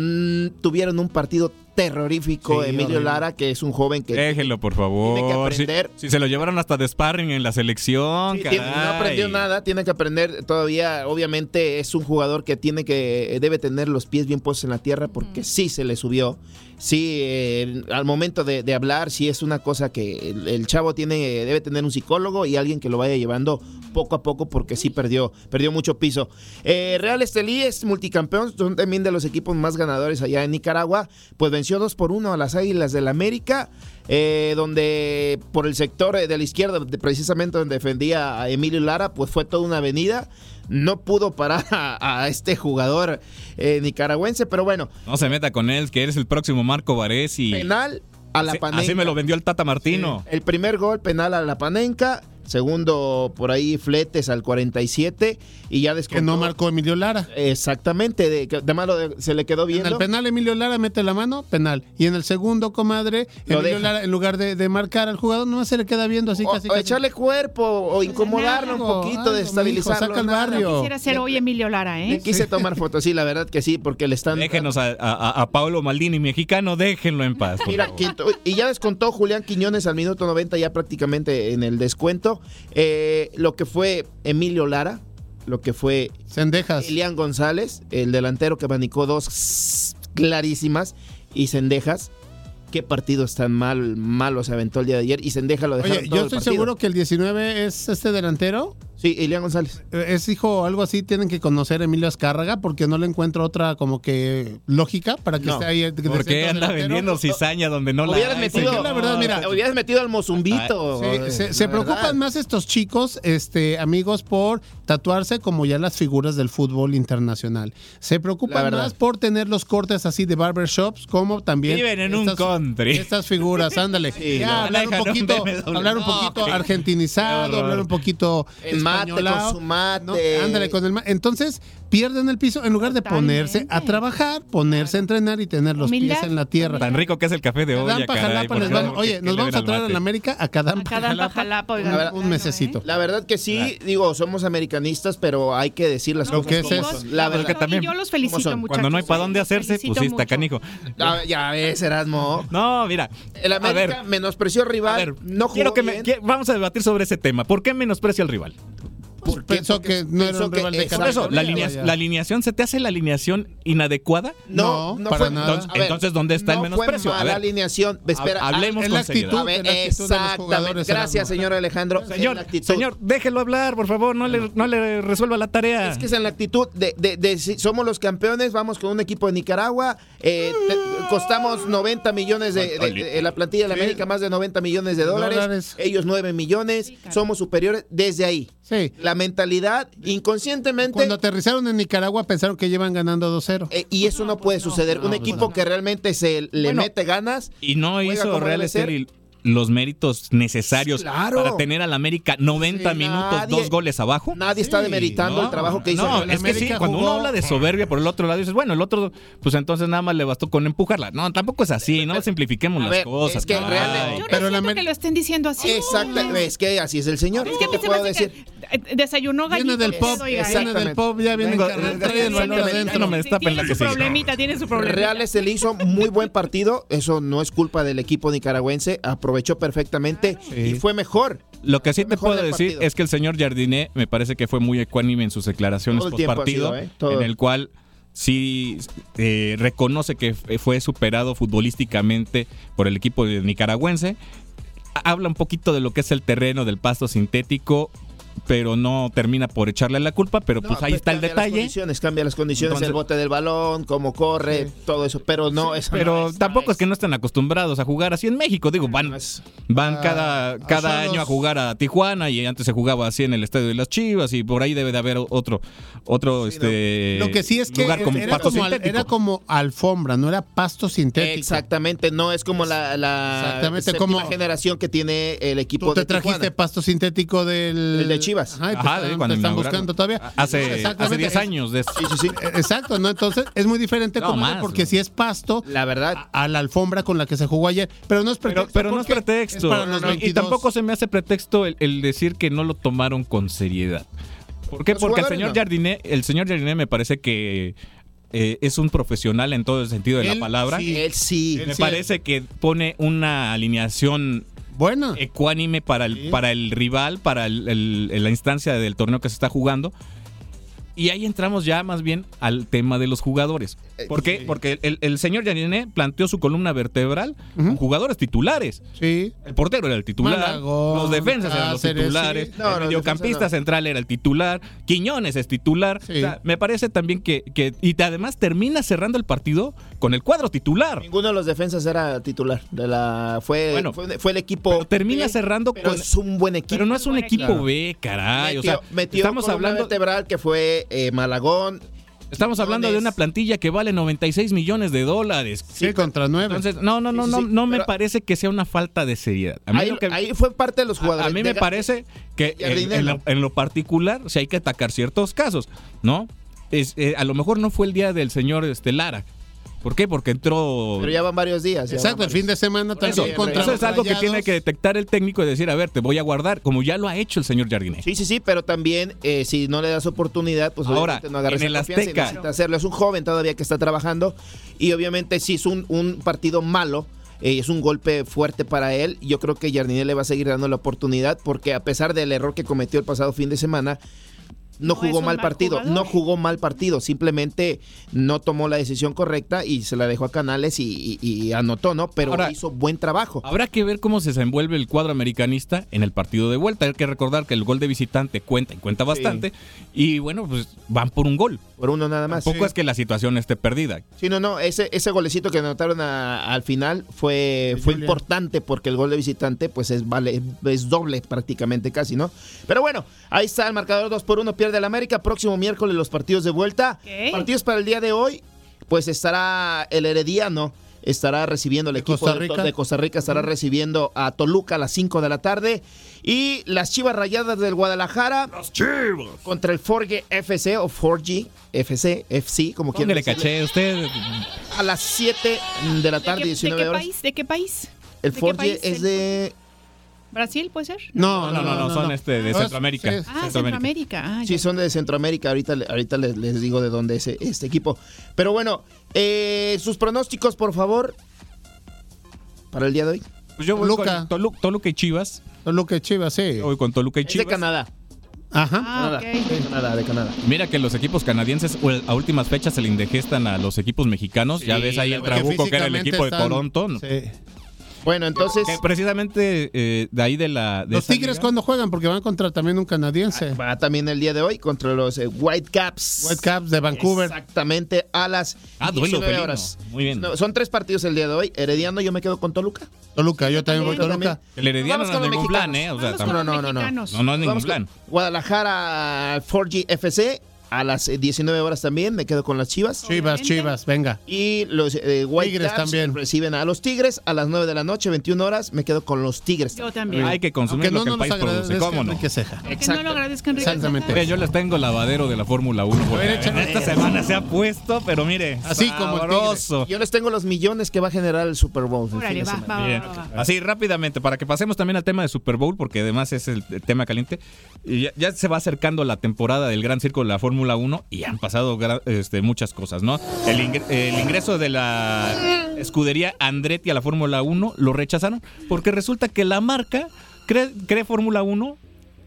tuvieron un partido terrorífico. Sí, Emilio horrible. Lara, que es un joven que Déjenlo, por favor. Tiene que aprender. Si, si se lo llevaron hasta de sparring en la selección, Sí, tiene- no aprendió nada, tiene que aprender todavía. Obviamente es un jugador que tiene que debe tener los pies bien puestos en la tierra porque sí se le subió. Sí, eh, al momento de, hablar, sí es una cosa que el, chavo tiene debe tener un psicólogo y alguien que lo vaya llevando poco a poco porque sí perdió perdió mucho piso. Eh, Real Estelí es multicampeón, son también de los equipos más ganadores allá en Nicaragua. Pues venció 2 por 1 a las Águilas del América. eh, donde por el sector eh, de la izquierda, precisamente donde defendía a Emilio Lara, pues fue toda una avenida. No pudo parar a, a este jugador eh, nicaragüense, pero bueno, No se meta con él, que eres el próximo Marco Varesi. penal a la Así-. Así me lo vendió el Tata Martino. El primer gol penal a la Panenca, segundo por ahí Fletes al 47 y ya descontó. Que no marcó Emilio Lara. Exactamente, de, de malo de- se le quedó En viendo. el penal Emilio Lara mete la mano, penal. Y en el segundo, comadre, Lo Emilio deja. Lara, en lugar de, de marcar al jugador, nomás se le queda viendo así o, casi. o casi. echarle cuerpo o incomodarlo un poquito, algo, desestabilizarlo. mijo, saca el barrio. Quisiera ser hoy Emilio Lara, ¿eh? Le quise tomar fotos, sí, la verdad que sí, porque le están. Déjenos a, a, a Paulo Maldini, mexicano, déjenlo en paz. Mira, quinto- y ya descontó Julián Quiñones al minuto 90, ya prácticamente en el descuento. Eh, lo que fue Emilio Lara, lo que fue Cendejas. Elian González, el delantero que manicó dos clarísimas, y Cendejas. Qué partidos tan mal, malo se aventó el día de ayer. Y Cendejas lo Oye, todo yo estoy partido. seguro que el 19 es este delantero. Sí, Elian González. Eh, Es hijo algo así, tienen que conocer a Emilio Azcárraga porque no le encuentro otra como que lógica para que No. esté ahí. de- de ¿Por qué centro anda vendiendo cizaña donde no la hubieras hay, metido, la verdad, mira. hubieras metido al Mozumbito. Sí, eh, se, preocupan más estos chicos, este, amigos, por tatuarse como ya las figuras del fútbol internacional. Se preocupan más por tener los cortes así de barbershops, como también Viven en un country. estas figuras, ándale. Sí, ya, no. hablar un poquito, hablar un poquito argentinizado, hablar un poquito mate con su mate. ¿no? Ándale con el ma- Entonces pierden el piso en lugar de ponerse a trabajar, ponerse a entrenar y tener los Humildad. pies en la tierra. Tan rico que es el café de caray, les vamos- oye, que- que nos vamos a traer a mate. la América a Cadampa, A Cadampa, Jalapa, Jalapa, oigan, un- mesecito. La verdad que sí, digo, somos americanistas, pero hay que decir las Lo cosas que es como es- son. La verdad. también- y yo los ¿Cómo felicito, muchachos. Cuando no hay para ¿eh? dónde hacerse, pues sí está mucho. canijo. Ya ves, Erasmo. No, mira. El América menospreció al rival, a ver, no jugó quiero que que- vamos a debatir sobre ese tema. ¿Por qué menosprecia al rival? Pensó que no era un que rival de. Por eso, la, categoría, alinea- vaya. la alineación, ¿se te hace la alineación inadecuada? No, No, no para fue nada. Entonces, a ver, entonces, ¿dónde está el no menosprecio? Fue A mala ver, alineación. Espera, ha- hablemos con la actitud, seriedad. A ver, es la actitud de los exactamente. Gracias, señor Alejandro. Señor, señor, déjelo hablar, por favor, no le, no le resuelva la tarea. Es que es en la actitud de, de- de si somos los campeones, vamos con un equipo de Nicaragua, eh, te- costamos 90 millones de, de- de- la plantilla de la. América, más de 90 millones de dólares, Dólares. ellos 9 millones, somos superiores desde ahí. Sí. La mentalidad, inconscientemente, Cuando aterrizaron en Nicaragua pensaron que llevan ganando 2-0. eh, y eso no puede suceder. un pues equipo no. que realmente se le Bueno, mete ganas. Y no hizo Real. Estelí los méritos necesarios Claro. para tener al América 90 Sí, minutos, nadie- dos goles abajo. Nadie está Sí, demeritando No, el trabajo que hizo. No, el es que sí, cuando uno habla de soberbia por el otro lado, dices, bueno, el otro, pues entonces nada más le bastó con empujarla. No, tampoco es así, no simplifiquemos las ver, cosas. es que realmente- Yo no Pero la siento Amer- que lo estén diciendo así. Exacto, es que así es el señor. Es que a mí ¿Qué se te me puedo hace decir? que desayunó gallito. Viene del pop, viene ¿eh? del pop, ya viene valor adentro. Me Tiene su problemita, tiene su problemita. Reales se le hizo muy buen partido, eso no es culpa del equipo nicaragüense, aprovechó perfectamente y fue mejor. Lo que sí te puedo decir partido. es que el señor Jardiné me parece que fue muy ecuánime en sus declaraciones post partido, sido, ¿eh? En el cual sí eh, reconoce que fue superado futbolísticamente por el equipo de nicaragüense. Ha- Habla un poquito de lo que es el terreno del pasto sintético, pero no termina por echarle la culpa, pero pues ahí No, está el cambia Las detalle. condiciones, cambia las condiciones, Entonces- el bote del balón, cómo corre, todo eso, pero no es Pero tampoco es que no estén acostumbrados a jugar así en México. Digo, van, van Ah, cada, cada año a jugar a Tijuana y antes se jugaba así en el estadio de las Chivas y por ahí debe de haber otro, otro este, Lo que sí es que lugar como era, pasto como, al- era como alfombra, no era pasto sintético. Exactamente, no es como la, la Exactamente, como- generación que tiene el equipo Tú te de trajiste Tijuana. pasto sintético del... El de Chivas. Ajá, de cuando están inauguraron. buscando todavía. Hace, hace Exactamente, 10 es- años de eso. Sí, sí, sí. Exacto, ¿no? Entonces es muy diferente No, más, porque ¿no? si es pasto La verdad, a, a la alfombra con la que se jugó ayer. Pero no es pretexto. pero no es pretexto. para los No, y 22. tampoco se me hace pretexto el, el decir que no lo tomaron con seriedad. ¿Por qué? Los Porque el señor no. Jardiné, el señor Jardiné me parece que eh, es un profesional en todo el sentido de Él la palabra. sí. él sí. Él Me sí. parece que pone una alineación Buena. ecuánime para el, Sí. para el rival, para el- el- la instancia del torneo que se está jugando. Y ahí entramos ya más bien al tema de los jugadores. ¿Por qué? sí. Porque el, el señor Janiné planteó su columna vertebral con jugadores titulares. Sí. El portero era el titular, Malagón, los defensas eran los titulares, sí. No, el mediocampista no. central era el titular, Quiñones es titular. Sí. O sea, me parece también que, que- y te- además termina cerrando el partido con el cuadro titular. Ninguno de los defensas era titular. De la, fue, Bueno, fue, fue el equipo. Pero termina B, cerrando pero con es un buen equipo. Pero no es un equipo equipo. B, caray. metió, o sea, metió estamos columna hablando, vertebral que fue eh, Malagón. estamos hablando de una plantilla que vale 96 millones de dólares. Sí, contra nueve. Entonces, no, no, no, Sí, sí, no, sí, no me parece que sea una falta de seriedad. A mí, Ahí, lo que- ahí fue parte de los jugadores. a mí me parece que en, lo, en lo particular, si hay que atacar ciertos casos, ¿no? Es, eh, a lo mejor no fue el día del señor este, Lara. ¿Por qué? Porque entró... Pero ya van varios días. ya Exacto, el fin de semana Eso, también Eso, es algo que tiene que detectar el técnico y decir, a ver, te voy a guardar, como ya lo ha hecho el señor Jardiné. Sí, sí, sí, pero también eh, si no le das oportunidad, pues Ahora, obviamente no agarres en el esa confianza y Azteca. necesita hacerlo. Es un joven todavía que está trabajando y obviamente si es un, un partido malo, eh, es un golpe fuerte para él. Yo creo que Jardiné le va a seguir dando la oportunidad porque a pesar del error que cometió el pasado fin de semana, no, No jugó mal mal partido, jugador. no jugó mal partido, simplemente no tomó la decisión correcta y se la dejó a Canales y, y- y anotó, ¿no? Pero Ahora- hizo buen trabajo. Habrá que ver cómo se desenvuelve el cuadro americanista en el partido de vuelta. Hay que recordar que el gol de visitante cuenta y cuenta bastante. Y bueno, pues van por un gol. Por uno nada más. Tampoco es que la situación esté perdida. Sí, no, no, ese, ese golecito que anotaron a- al final fue, fue Julián. importante porque el gol de visitante pues es, vale, es doble prácticamente casi, ¿no? Pero bueno, ahí está el marcador 2 por 1, pierde el América, próximo miércoles los partidos de vuelta. Ok. Partidos para el día de hoy, pues estará el Herediano, estará recibiendo el ¿De equipo Costa de- Rica? de Costa Rica, estará recibiendo a Toluca a las 5 de la tarde. Y las Chivas Rayadas del Guadalajara contra el Forge FC o Forge FC, FC, como ¿Dónde quieran le caché usted? a las 7 de la ¿De tarde, qué, de 19 qué horas. país? ¿De qué país? El ¿De Forge es el- de. ¿Brasil puede ser? No, No, no, no, son este de No, es- Centroamérica. sí, Ah, Centroamérica. Ah, Sí, ya. son de Centroamérica. Ahorita, le- ahorita les, les digo de dónde es este equipo. Pero bueno, eh, sus pronósticos, por favor, para el día de hoy. Pues yo voy Toluca. con Tolu- Toluca y Chivas. Lo que Chivas, sí. Voy con Toluca y Es de Chivas. Canadá. Ajá. Ah, Canadá. De Canadá, de Canadá. Mira que los equipos canadienses a últimas fechas se le indigestan a los equipos mexicanos. ya ves ahí el trabuco que era el equipo de Toronto. ¿no? Sí. Bueno, entonces. Que precisamente eh, de ahí de la. de Los Tigres cuando juegan, porque van contra también un canadiense. Va también el día de hoy contra los eh, Whitecaps. Whitecaps de Vancouver. Exactamente a las Ah, duelo 19 felino. horas. Muy bien. No, son tres partidos el día de hoy. Herediano, yo me quedo con Toluca. Toluca, yo también voy Yo Toluca. El Herediano no con es ningún plan. ¿eh? O sea, con no, no, no, no. no, no es ningún con plan. Guadalajara 4G FC a las eh, 19 horas también, me quedo con las Chivas. Chivas, Chivas, venga. Y los eh, White Tigres Caps también. reciben a los Tigres a las 9 de la noche, 21 horas, me quedo con los Tigres. Yo también. Hay que consumir Aunque lo no que el país produce, ¿cómo no? Enrique Ceja. Que no lo agradezca Enrique. Exactamente. Mire, yo les tengo lavadero de la Fórmula 1. porque A ver, échame. en esta semana se ha puesto, pero mire, Así como sabroso. Yo les tengo los millones que va a generar el Super Bowl. Órale, va, semana. va, Bien. va, va, va. Así rápidamente, para que pasemos también al tema de Super Bowl, porque además es el, el tema caliente. Y ya, ya se va acercando la temporada del Gran Circo de la Fórmula 1 y han pasado este, muchas cosas, ¿no? El, ingre- el ingreso de la escudería Andretti a la Fórmula 1 lo rechazaron porque resulta que la marca cree, cree Fórmula 1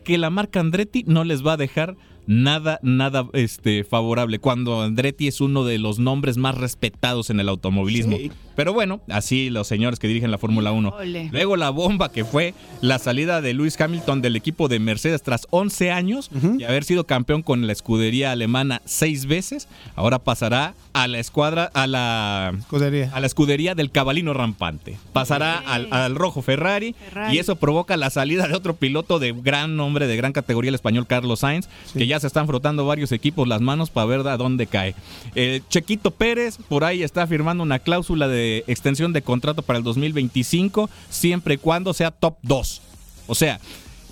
que la marca Andretti no les va a dejar nada, nada este, favorable, cuando Andretti es uno de los nombres más respetados en el automovilismo. Sí. Pero bueno, así los señores que dirigen la Fórmula 1. Ole. Luego la bomba que fue la salida de Lewis Hamilton del equipo de Mercedes tras 11 años y haber sido campeón con la escudería alemana seis veces, ahora pasará a la escuadra, a la Escudería. a la escudería del cabalino rampante. Pasará al, al rojo Ferrari, Ferrari. y eso provoca la salida de otro piloto de gran nombre, de gran categoría, el español Carlos Sainz, que ya se están frotando varios equipos las manos para ver a dónde cae. Eh, Chequito Pérez por ahí está firmando una cláusula de extensión de contrato para el 2025, siempre y cuando sea top 2. O sea,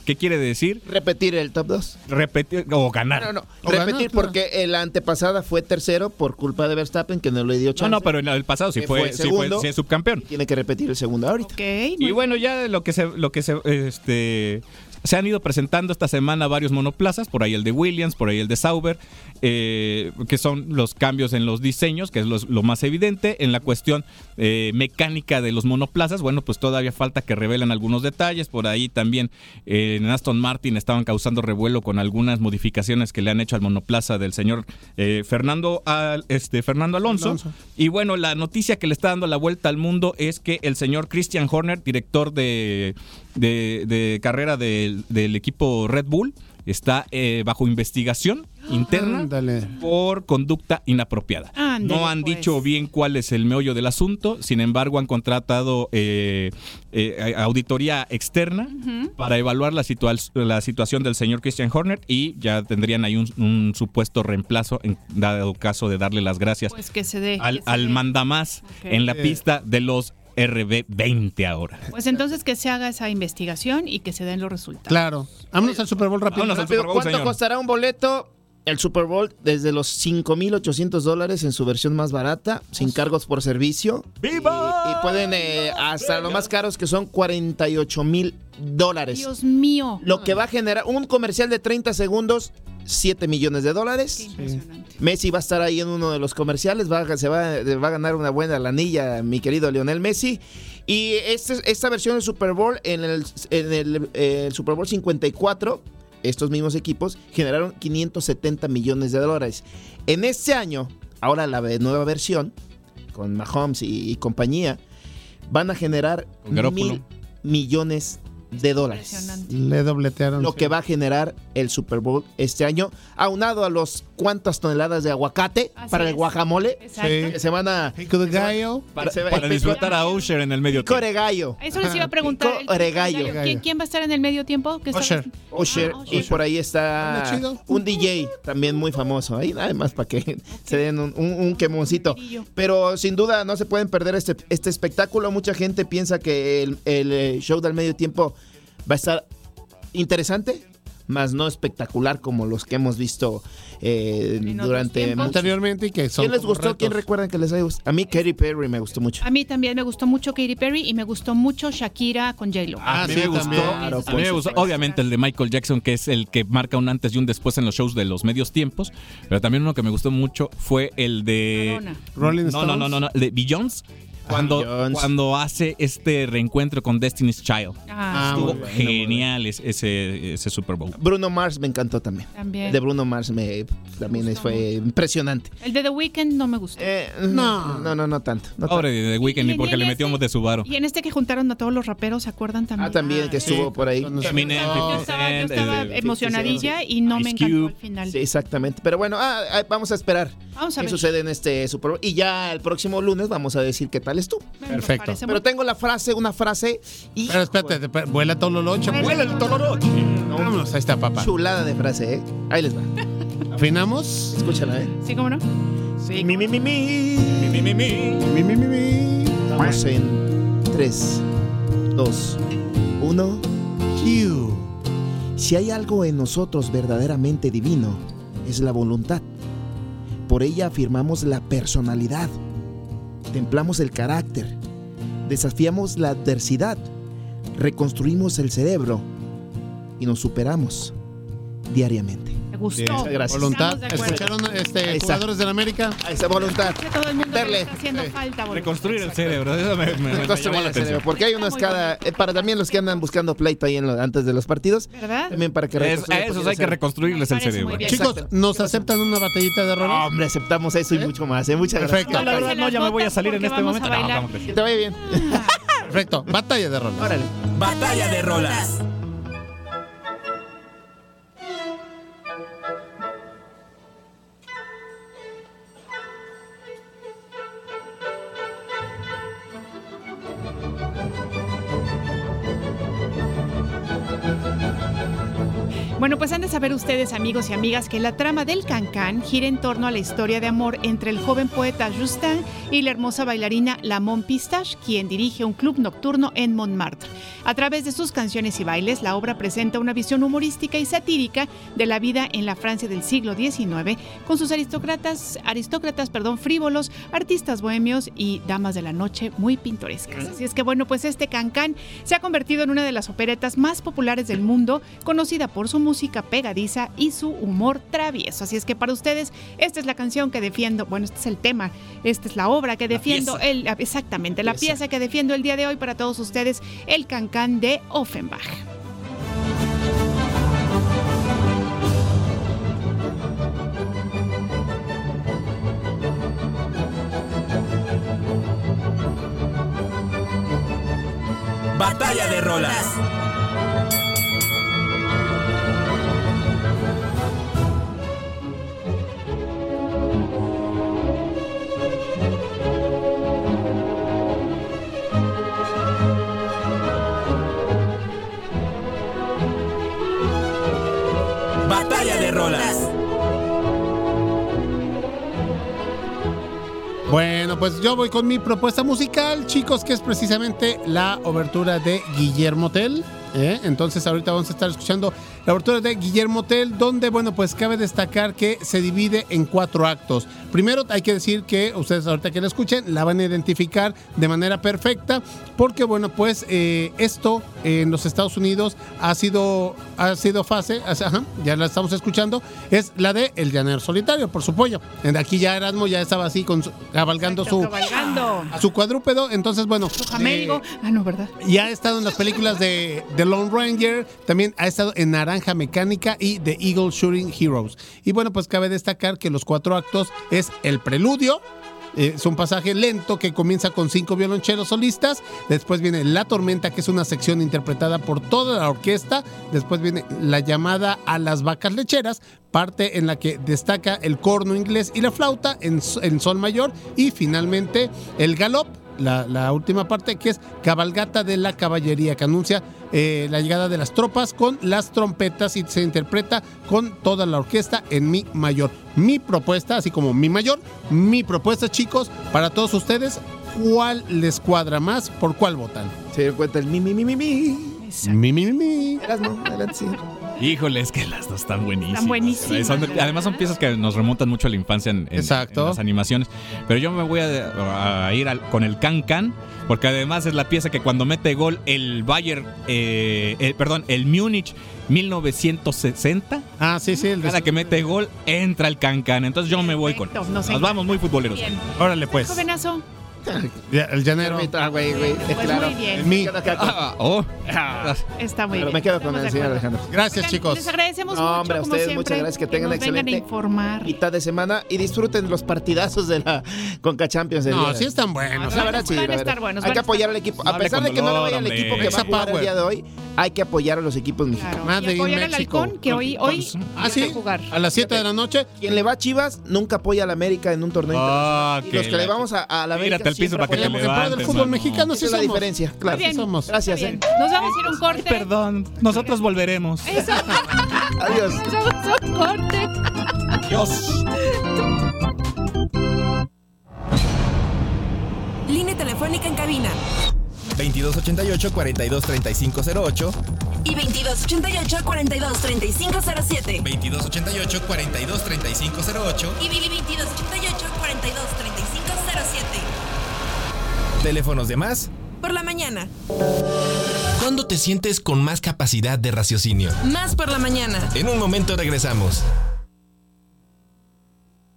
¿qué quiere decir? Repetir el top 2. Repetir o ganar. No, no, O repetir ganar, claro. porque eh, la antepasada fue tercero por culpa de Verstappen que no le dio No, chance. no, pero en el pasado sí fue, fue sí fue, segundo. sí es subcampeón. Tiene que repetir el segundo ahorita. Y bueno, ya lo que se, lo que se, este, se han ido presentando esta semana varios monoplazas, por ahí el de Williams, por ahí el de Sauber, eh, que son los cambios en los diseños, que es los- lo, más evidente. En la cuestión eh, mecánica de los monoplazas, bueno, pues todavía falta que revelen algunos detalles. Por ahí también eh, en Aston Martin estaban causando revuelo con algunas modificaciones que le han hecho al monoplaza del señor eh, Fernando, Al- este, Fernando Alonso. Alonso. Y bueno, la noticia que le está dando la vuelta al mundo es que el señor Christian Horner, director de, de- de carrera del, del equipo Red Bull, está eh, bajo investigación interna Ándale. por conducta inapropiada. Ándale, no han pues. dicho bien cuál es el meollo del asunto, sin embargo han contratado eh, eh, auditoría externa para evaluar la, situa- la situación del señor Christian Horner y ya tendrían ahí un, un supuesto reemplazo en dado caso de darle las gracias Pues que se dé. al, que se al dé. mandamás en la pista de los RB20 ahora. Pues entonces que se haga esa investigación y que se den los resultados. Claro. Vámonos al Super Bowl rápido. Vámonos al Rápido, Super Bowl, ¿Cuánto señor. costará un boleto? El Super Bowl desde los 5.800 dólares en su versión más barata, sin cargos por servicio. ¡Viva! Y, y pueden eh, hasta lo más caros que son 48 mil dólares. Dios mío. Lo que va a generar un comercial de 30 segundos, 7 millones de Qué dólares. impresionante. Messi va a estar ahí en uno de los comerciales, va, a- se va, va a ganar una buena lanilla, mi querido Lionel Messi. Y este- esta versión del Super Bowl, en el, en el, eh, el Super Bowl 54, estos mismos equipos generaron 570 millones de dólares. En este año, ahora la nueva versión, con Mahomes y, y compañía, van a generar mil millones de dólares Impresionante. Le dobletearon. lo que va a generar el Super Bowl este año, aunado a los cuántas toneladas de aguacate Así para el guacamole Exacto. que se van a Pico de gallo. Para, disfrutar a Usher en el medio pico tiempo. de gallo, Eso les iba a preguntar. Pico el- de gallo. ¿Quién, quién va a estar en el medio tiempo? ¿Qué está- Usher. Usher, Ah, y por ahí está un DJ también muy famoso, ahí nada más para que se den un, un, un quemoncito. Pero sin duda no se pueden perder este, este espectáculo. Mucha gente piensa que el, el, eh, show del medio tiempo va a estar interesante, más no espectacular como los que hemos visto eh, durante Anteriormente y que son ¿Quién les gustó? ¿Quién recuerdan que les haya gustado? A mí Katy Perry me gustó mucho. A mí también me gustó mucho Katy Perry y me gustó mucho Shakira con J-Lo. Ah, a mí sí, me gustó, también. Claro, a mí me gustó, obviamente el de Michael Jackson, que es el que marca un antes y un después en los shows de los medios tiempos, pero también uno que me gustó mucho fue el de... Madonna. Rolling No, Stones. no, no, no, no, el de Beyoncé, cuando, cuando hace este reencuentro con Destiny's Child. Ah, Ah, Estuvo bueno, genial es- ese, ese Super Bowl. Bruno Mars me encantó también. también. De Bruno Mars me también Gustó fue impresionante. El de The Weeknd no me gustó. Eh, No. no, no, no tanto. no Pobre de The Weeknd, ni porque le ese- metió de Subaru. Y en este que juntaron a todos los raperos, ¿se acuerdan también? Ah, también que estuvo Sí, por ahí. Eminem, Yo 50 estaba, yo estaba de- emocionadilla y no me Ice encantó Cube. al final. Sí, exactamente. Pero bueno, ah, ah, vamos a esperar Vamos a qué ver. sucede en este Super Bowl. Y ya el próximo lunes vamos a decir qué tal estuvo. Bueno, Perfecto. Pero tengo la frase, una frase y Pero espérate, vuela Tololoche. Vuela el Tololoche. Vámonos, ahí está papá. chulada de frase, ¿eh? Ahí les va. ¿Afinamos? Escúchala, ¿eh? ¿Sí, cómo no? Sí. Mi, mi, mi, mi. Mi, mi, mi. Mi, mi, mi, mi. Vamos en 3, 2, 1. Si hay algo en nosotros verdaderamente divino, es la voluntad. Por ella afirmamos la personalidad, templamos el carácter, desafiamos la adversidad, reconstruimos el cerebro y nos superamos diariamente. Gustó. Bien, gracias. Voluntad. ¿Escucharon este, Ahí está. jugadores del América? A esa voluntad. Que todo el mundo Verle. le está haciendo falta. voluntad. Reconstruir el cerebro. Eso me, me- me Reconstruir llamó la el cerebro, atención. porque hay unos Muy cada. eh, para también los que andan buscando pleito ahí en lo- antes de los partidos. ¿Verdad? También para que Es- reconstruyan a esos hay que reconstruirles Me el cerebro. bien. Chicos, Exacto. ¿nos aceptan una batallita de roles? Hombre, aceptamos eso y mucho más. ¿eh? Muchas Perfecto. gracias. No, la verdad, no, ya me voy a salir en este momento. No, bailar. ¿cómo crees? Que te vaya bien. Perfecto. Batalla de roles. Órale. Batalla de rolas. Bueno, pues han de saber ustedes, amigos y amigas, que la trama del Cancán gira en torno a la historia de amor entre el joven poeta Justin y la hermosa bailarina Lamont Pistache, quien dirige un club nocturno en Montmartre. A través de sus canciones y bailes, la obra presenta una visión humorística y satírica de la vida en la Francia del siglo XIX, con sus aristócratas, aristócratas perdón, frívolos, artistas bohemios y damas de la noche muy pintorescas. Así es que bueno, pues este Cancán se ha convertido en una de las operetas más populares del mundo, conocida por su música pegadiza y su humor travieso. Así es que para ustedes, esta es la canción que defiendo, bueno, este es el tema, esta es la obra que defiendo, el, exactamente, la pieza que defiendo el día de hoy para todos ustedes, el Cancán de Offenbach. Batalla de rolas. Yo voy con mi propuesta musical, chicos, que es precisamente la obertura de Guillermo Tell. ¿eh? Entonces ahorita vamos a estar escuchando la obertura de Guillermo Tell, donde, bueno, pues cabe destacar que se divide en cuatro actos. Primero hay que decir que ustedes ahorita que la escuchen la van a identificar de manera perfecta, porque, bueno, pues eh, esto en los Estados Unidos ha sido, ha sido fase, ajá, ya la estamos escuchando, es la de El Llanero Solitario, por su pollo. Aquí ya Erasmo ya estaba así con su- cabalgando su, Cabalgando. su cuadrúpedo, entonces, bueno. Su jamelgo. Ah, no, ¿verdad? Y ha estado en las películas de The Lone Ranger, también ha estado en Naranja Mecánica y The Eagle Shooting Heroes. Y bueno, pues cabe destacar que los cuatro actos es el preludio, eh, es un pasaje lento que comienza con cinco violonchelos solistas. Después viene La Tormenta, que es una sección interpretada por toda la orquesta. Después viene La llamada a las vacas lecheras, parte en la que destaca el corno inglés y la flauta en, en sol mayor. Y finalmente el galop, la, la última parte, que es Cabalgata de la Caballería, que anuncia eh, la llegada de las tropas con las trompetas y se interpreta con toda la orquesta en mi mayor. Mi propuesta, así como mi mayor, mi propuesta, chicos, para todos ustedes, ¿cuál les cuadra más? ¿Por cuál votan? Se dio cuenta el mi, mi, mi, mi, mi. Mi, mi, mi, mi. Erasmo, adelante, sí. Híjole, es que las dos están buenísimas. Están buenísimas. Son- además son piezas que nos remontan mucho a la infancia en, en- Exacto. en las animaciones. Pero yo me voy a, a ir al- con el Can Can, porque además es la pieza que cuando mete gol el Bayern, eh, eh, perdón, el Múnich 1960. Ah, sí, sí. El Cada que mete gol entra el Can Can. Entonces yo me voy con. Nos Nos vamos muy futboleros. Bien. Órale, pues. Jovenazo. Ya, El llanero. Ah, güey, güey, Pues claro. muy bien. El mi. Me quedo acá con- Ah, oh. Está muy Pero bien. me quedo con Estamos el de señor acuerdo. Alejandro. Gracias, Oigan, chicos. Les agradecemos No, mucho, hombre, a como ustedes siempre, muchas gracias, que tengan nos vengan a excelente informar. mitad de semana y disfruten los partidazos de la Conca Champions. del No, día. sí están buenos. La verdad, sí, Van a la verdad. estar buenos, Hay van que a apoyar al equipo. A pesar de que no le dolor, vaya el hombre. equipo que va a Exa jugar el Power. día de hoy, hay que apoyar a los equipos mexicanos. Claro. Made Y in apoyar al Mexico. halcón, que hoy, hoy Ah, que jugar. A las 7 de la noche. Quien le va a Chivas nunca apoya a la América en un torneo Ah, internacional. Y que los que la- le vamos a, a la América Tírate al piso para que te levantes, fútbol mano. mexicano sí es la diferencia, claro. Muy bien. Sí somos. Gracias, ¿eh? Nos vamos a ir a un corte. Perdón, nosotros volveremos. Eso. Adiós. Nos vamos a un corte. Dios. Línea telefónica en cabina 2288 423508 y 2288 423507 2288 423508 y 2288 423507 Teléfonos de más por la mañana. ¿Cuándo te sientes con más capacidad de raciocinio? Más por la mañana. En un momento regresamos.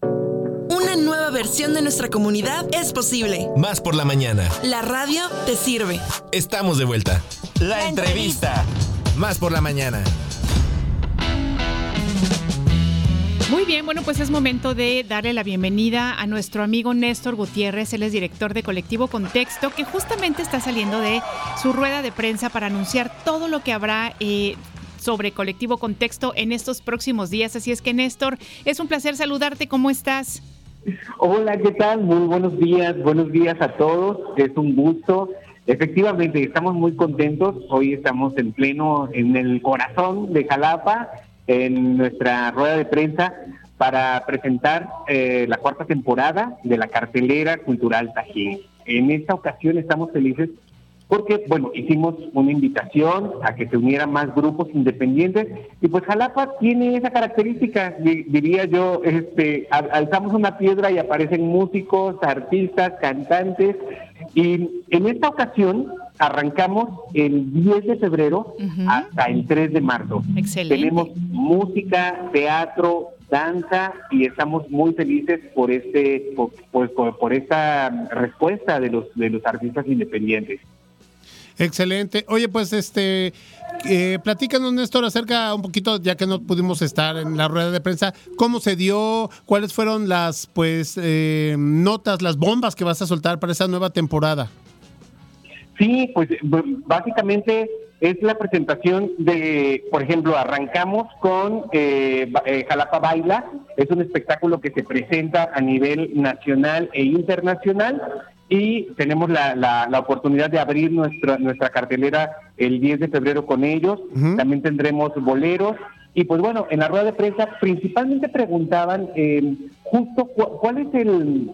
Una nueva versión de nuestra comunidad es posible. Más por la mañana. La radio te sirve. Estamos de vuelta. La entrevista. Más por la mañana. Muy bien, bueno, pues es momento de darle la bienvenida a nuestro amigo Néstor Gutiérrez, él es director de Colectivo Contexto, que justamente está saliendo de su rueda de prensa para anunciar todo lo que habrá eh, sobre Colectivo Contexto en estos próximos días. Así es que Néstor, es un placer saludarte, ¿cómo estás? Hola, ¿qué tal? Muy buenos días, buenos días a todos, es un gusto. Efectivamente, estamos muy contentos. Hoy estamos en pleno, en el corazón de Jalapa, en nuestra rueda de prensa para presentar eh, la cuarta temporada de la cartelera cultural Tajín. En esta ocasión estamos felices porque, bueno, hicimos una invitación a que se unieran más grupos independientes y pues Jalapa tiene esa característica, di- diría yo, este, al- alzamos una piedra y aparecen músicos, artistas, cantantes y en esta ocasión arrancamos el 10 de febrero hasta el 3 de marzo. Excelente. Tenemos música, teatro, danza y estamos muy felices por este por, por- por- por esta respuesta de los de los artistas independientes. Excelente. Oye, pues este, eh, platícanos, Néstor, acerca un poquito, ya que no pudimos estar en la rueda de prensa, cómo se dio, cuáles fueron las, pues, eh, notas, las bombas que vas a soltar para esa nueva temporada. Sí, pues b- básicamente es la presentación de, por ejemplo, arrancamos con eh, eh, Jalapa Baila, es un espectáculo que se presenta a nivel nacional e internacional y tenemos la, la- la oportunidad de abrir nuestra, nuestra cartelera el 10 de febrero con ellos, también tendremos boleros. Y pues bueno, en la rueda de prensa principalmente preguntaban eh, justo cu- cuál es el,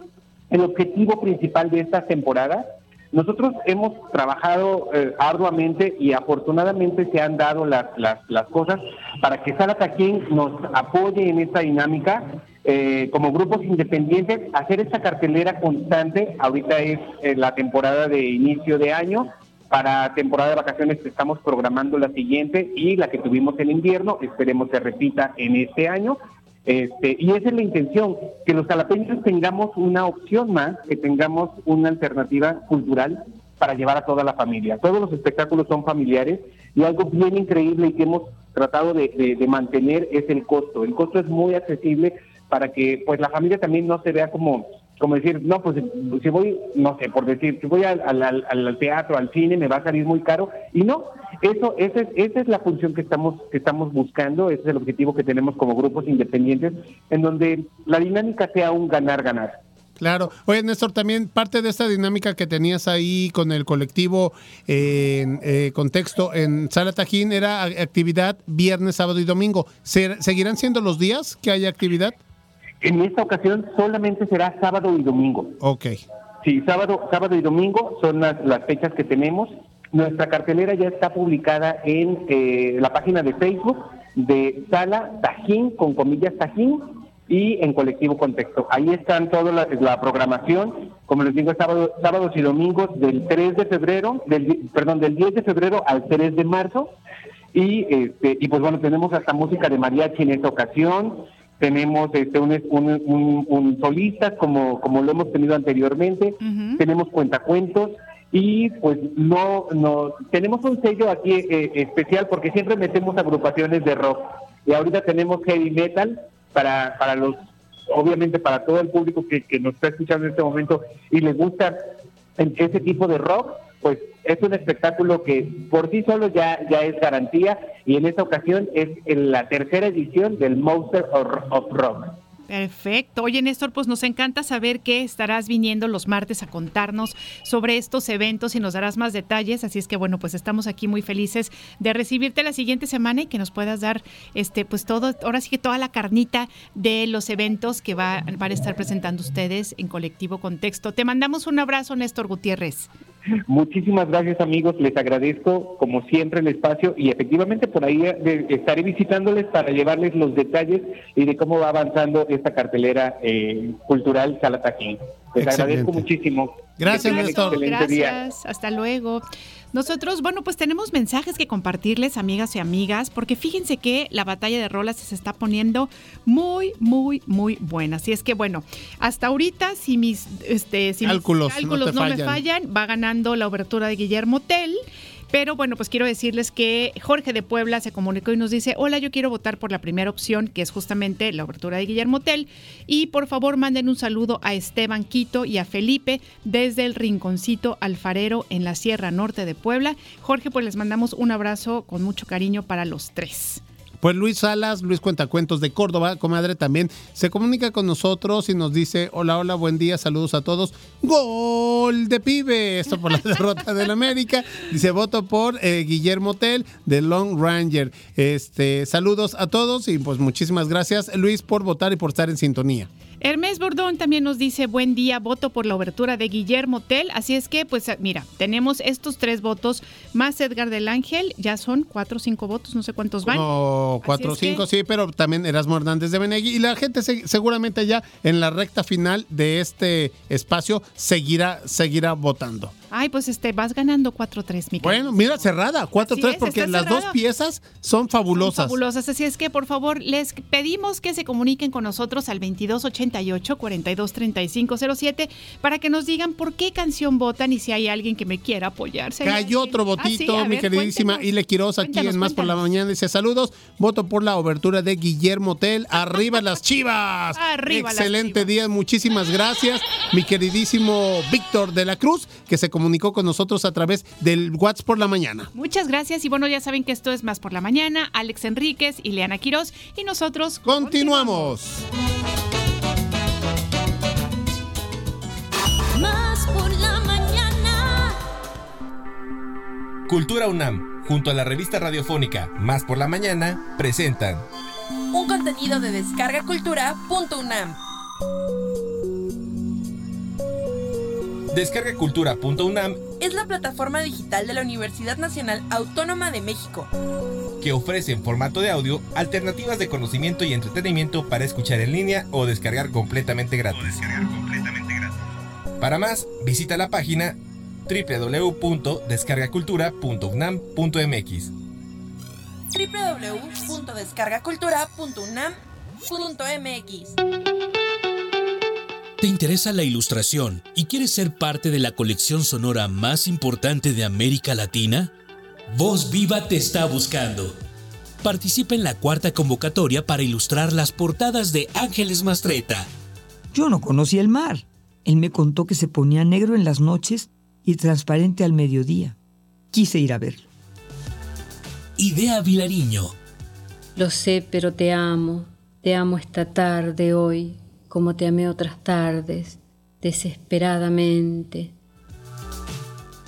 el objetivo principal de esta temporada. Nosotros hemos trabajado eh, arduamente y afortunadamente se han dado las, las, las cosas para que Sala Taquín nos apoye en esta dinámica. eh, como grupos independientes, hacer esta cartelera constante. Ahorita es eh, la temporada de inicio de año. Para temporada de vacaciones estamos programando la siguiente y la que tuvimos en invierno, esperemos se repita en este año. Este, y esa es la intención, que los jalapeños tengamos una opción más, que tengamos una alternativa cultural para llevar a toda la familia. Todos los espectáculos son familiares y algo bien increíble y que hemos tratado de, de- mantener es el costo. El costo es muy accesible para que pues la familia también no se vea como como decir, no, pues si voy, no sé, por decir, si voy al- al- al teatro, al cine, me va a salir muy caro. Y no, eso, esa es, esa es la función que estamos, que estamos buscando, ese es el objetivo que tenemos como grupos independientes, en donde la dinámica sea un ganar-ganar. Claro. Oye, Néstor, también parte de esta dinámica que tenías ahí con el colectivo eh, en eh, contexto en Sala Tajín era actividad viernes, sábado y domingo. ¿Se- ¿Seguirán siendo los días que haya actividad? En esta ocasión solamente será sábado y domingo. Ok. Sí, sábado, sábado y domingo son las, las fechas que tenemos. Nuestra cartelera ya está publicada en eh, la página de Facebook de Sala Tajín, con comillas Tajín, y en Colectivo Contexto. Ahí están toda la, la programación, como les digo, sábado, sábados y domingos del 3 de febrero, del, perdón, del 10 de febrero al 3 de marzo. Y, este, y pues bueno, tenemos hasta música de mariachi en esta ocasión, tenemos este, un, un, un- un solista como, como lo hemos tenido anteriormente, tenemos cuentacuentos y pues no, no tenemos un sello aquí eh, especial porque siempre metemos agrupaciones de rock y ahorita tenemos heavy metal para, para los obviamente para todo el público que, que nos está escuchando en este momento y le gusta ese tipo de rock, pues es un espectáculo que por sí solo ya, ya es garantía y en esta ocasión es en la tercera edición del Monster of Rock. Perfecto. Oye, Néstor, pues nos encanta saber que estarás viniendo los martes a contarnos sobre estos eventos y nos darás más detalles. Así es que, bueno, pues estamos aquí muy felices de recibirte la siguiente semana y que nos puedas dar, este, pues todo, ahora sí que toda la carnita de los eventos que va, van a estar presentando ustedes en Colectivo Contexto. Te mandamos un abrazo, Néstor Gutiérrez. Muchísimas gracias amigos, les agradezco como siempre el espacio y efectivamente por ahí eh, estaré visitándoles para llevarles los detalles y de cómo va avanzando esta cartelera eh, cultural Salataquín. Les Excelente. agradezco muchísimo. Gracias, Néstor. un excelente día. Gracias, hasta luego. Nosotros, bueno, pues tenemos mensajes que compartirles, amigas y amigas, porque fíjense que la batalla de rolas se está poniendo muy, muy, muy buena. Así es que, bueno, hasta ahorita, si mis, este, si mis Cálculos no cálculos te no, me fallan. fallan, va ganando la obertura de Guillermo Tell. Pero bueno, pues quiero decirles que Jorge de Puebla se comunicó y nos dice, hola, yo quiero votar por la primera opción, que es justamente la obertura de Guillermo Tell. Y por favor manden un saludo a Esteban Quito y a Felipe desde el Rinconcito Alfarero en la Sierra Norte de Puebla. Jorge, pues les mandamos un abrazo con mucho cariño para los tres. Pues Luis Salas, Luis Cuentacuentos de Córdoba, comadre, también se comunica con nosotros y nos dice, hola, hola, buen día, saludos a todos. Gol de pibe, esto por la derrota del América. Dice, voto por eh, Guillermo Tell de Long Ranger. Este, saludos a todos y pues muchísimas gracias, Luis, por votar y por estar en sintonía. Hermes Bordón también nos dice, buen día, voto por la obertura de Guillermo Tell. Así es que, pues mira, tenemos estos tres votos más Edgar del Ángel, ya son cuatro o cinco votos, no sé cuántos van. No, cuatro o que- cinco, sí, pero también Erasmo Hernández de Benegui. Y la gente se- seguramente ya en la recta final de este espacio seguirá, seguirá votando. Ay, pues este, vas ganando 4-3, mi Bueno, mira, cerrada, 4-3, Así es, porque las dos piezas son fabulosas. fabulosas. Así es que, por favor, les pedimos que se comuniquen con nosotros al 2288-423507 para que nos digan por qué canción votan y si hay alguien que me quiera apoyar. Cayó otro Ah, sí, votito, mi ver, queridísima. Ile Quiroz, aquí en Más por la. Mañana. Dice saludos, voto por la obertura de Guillermo Tell. ¡Arriba las chivas! Arriba las Excelente día, muchísimas gracias. Mi queridísimo Víctor de la Cruz, que se comunicó con nosotros a través del WhatsApp por la mañana. Muchas gracias y bueno, ya saben que esto es Más por la Mañana, Alex Enríquez y Leana Quiroz y nosotros continuamos. Más por la mañana. Cultura UNAM, junto a la revista radiofónica Más por la Mañana, presentan Un contenido de descargacultura.unam. Descargacultura.unam, Es la plataforma digital de la Universidad Nacional Autónoma de México. que ofrece en formato de audio alternativas de conocimiento y entretenimiento para escuchar en línea o descargar completamente gratis. Para más, visita la página www.descargacultura.unam.mx. www.descargacultura.unam.mx. ¿Te interesa la ilustración y quieres ser parte de la colección sonora más importante de América Latina? Voz Viva te está buscando. Participa en la cuarta convocatoria para ilustrar las portadas de Ángeles Mastreta. Yo no conocía el mar. Él me contó que se ponía negro en las noches y transparente al mediodía. Quise ir a verlo. Idea Vilariño. Lo sé, pero te amo. Te amo esta tarde hoy, como te amé otras tardes, desesperadamente.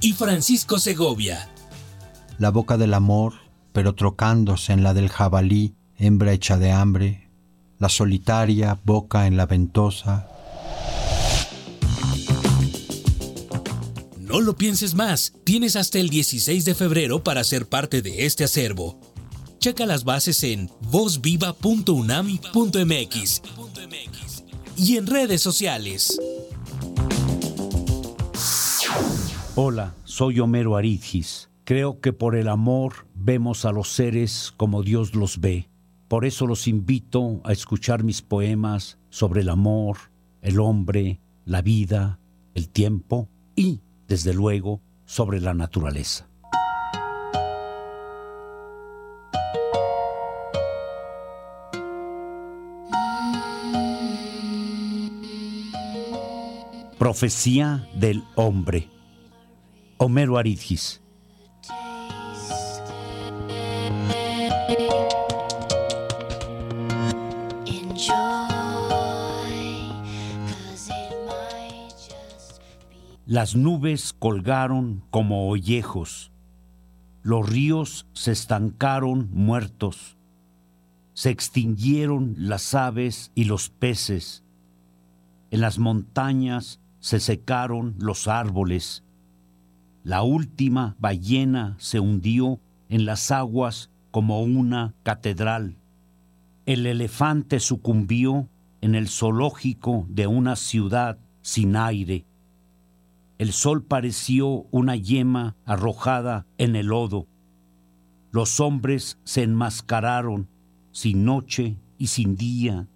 Y Francisco Segovia. la boca del amor, pero trocándose en la del jabalí, hembra hecha de hambre, la solitaria boca en la ventosa, No lo pienses más. Tienes hasta el 16 de febrero para ser parte de este acervo. Checa las bases en vozviva.unami.mx y en redes sociales. Hola, soy Homero Aridgis. Creo que por el amor vemos a los seres como Dios los ve. Por eso los invito a escuchar mis poemas sobre el amor, el hombre, la vida, el tiempo y, desde luego, sobre la naturaleza. Profecía del hombre. Homero Aridgis. Las nubes colgaron como ollejos, los ríos se estancaron muertos, se extinguieron las aves y los peces, en las montañas se secaron los árboles. La última ballena se hundió en las aguas como una catedral. El elefante sucumbió en el zoológico de una ciudad sin aire. El sol pareció una yema arrojada en el lodo. Los hombres se enmascararon sin noche y sin día,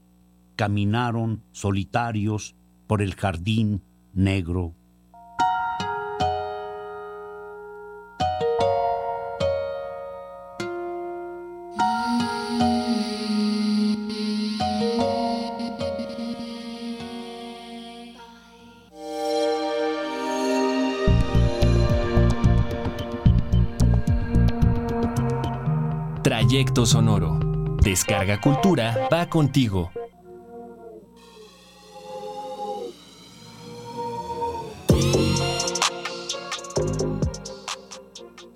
caminaron solitarios por el jardín negro. Trayecto sonoro. Descarga Cultura va contigo.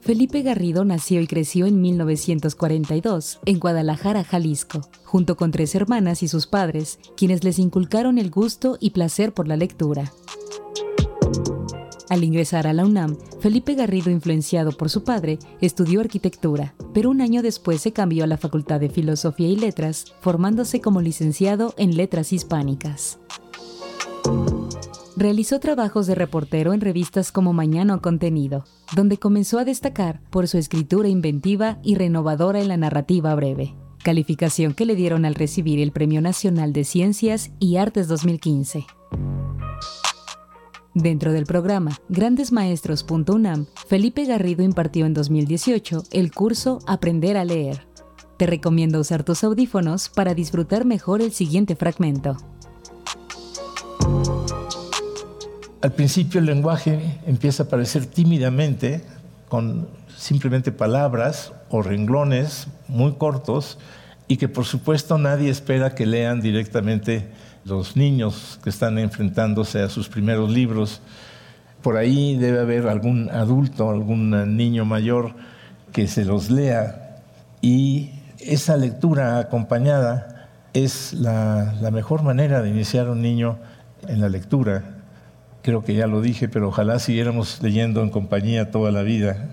Felipe Garrido nació y creció en 1942 en Guadalajara, Jalisco, junto con tres hermanas y sus padres, quienes les inculcaron el gusto y placer por la lectura. Al ingresar a la UNAM, Felipe Garrido, influenciado por su padre, estudió arquitectura, pero un año después se cambió a la Facultad de Filosofía y Letras, formándose como licenciado en Letras Hispánicas. Realizó trabajos de reportero en revistas como Mañana o Contenido, donde comenzó a destacar por su escritura inventiva y renovadora en la narrativa breve, calificación que le dieron al recibir el Premio Nacional de Ciencias y Artes 2015. Dentro del programa Grandesmaestros.unam, Felipe Garrido impartió en 2018 el curso Aprender a leer. Te recomiendo usar tus audífonos para disfrutar mejor el siguiente fragmento. Al principio el lenguaje empieza a aparecer tímidamente con simplemente palabras o renglones muy cortos y que por supuesto nadie espera que lean directamente los niños que están enfrentándose a sus primeros libros. Por ahí debe haber algún adulto, algún niño mayor que se los lea y esa lectura acompañada es la, la mejor manera de iniciar a un niño en la lectura creo que ya lo dije, pero ojalá siguiéramos leyendo en compañía toda la vida.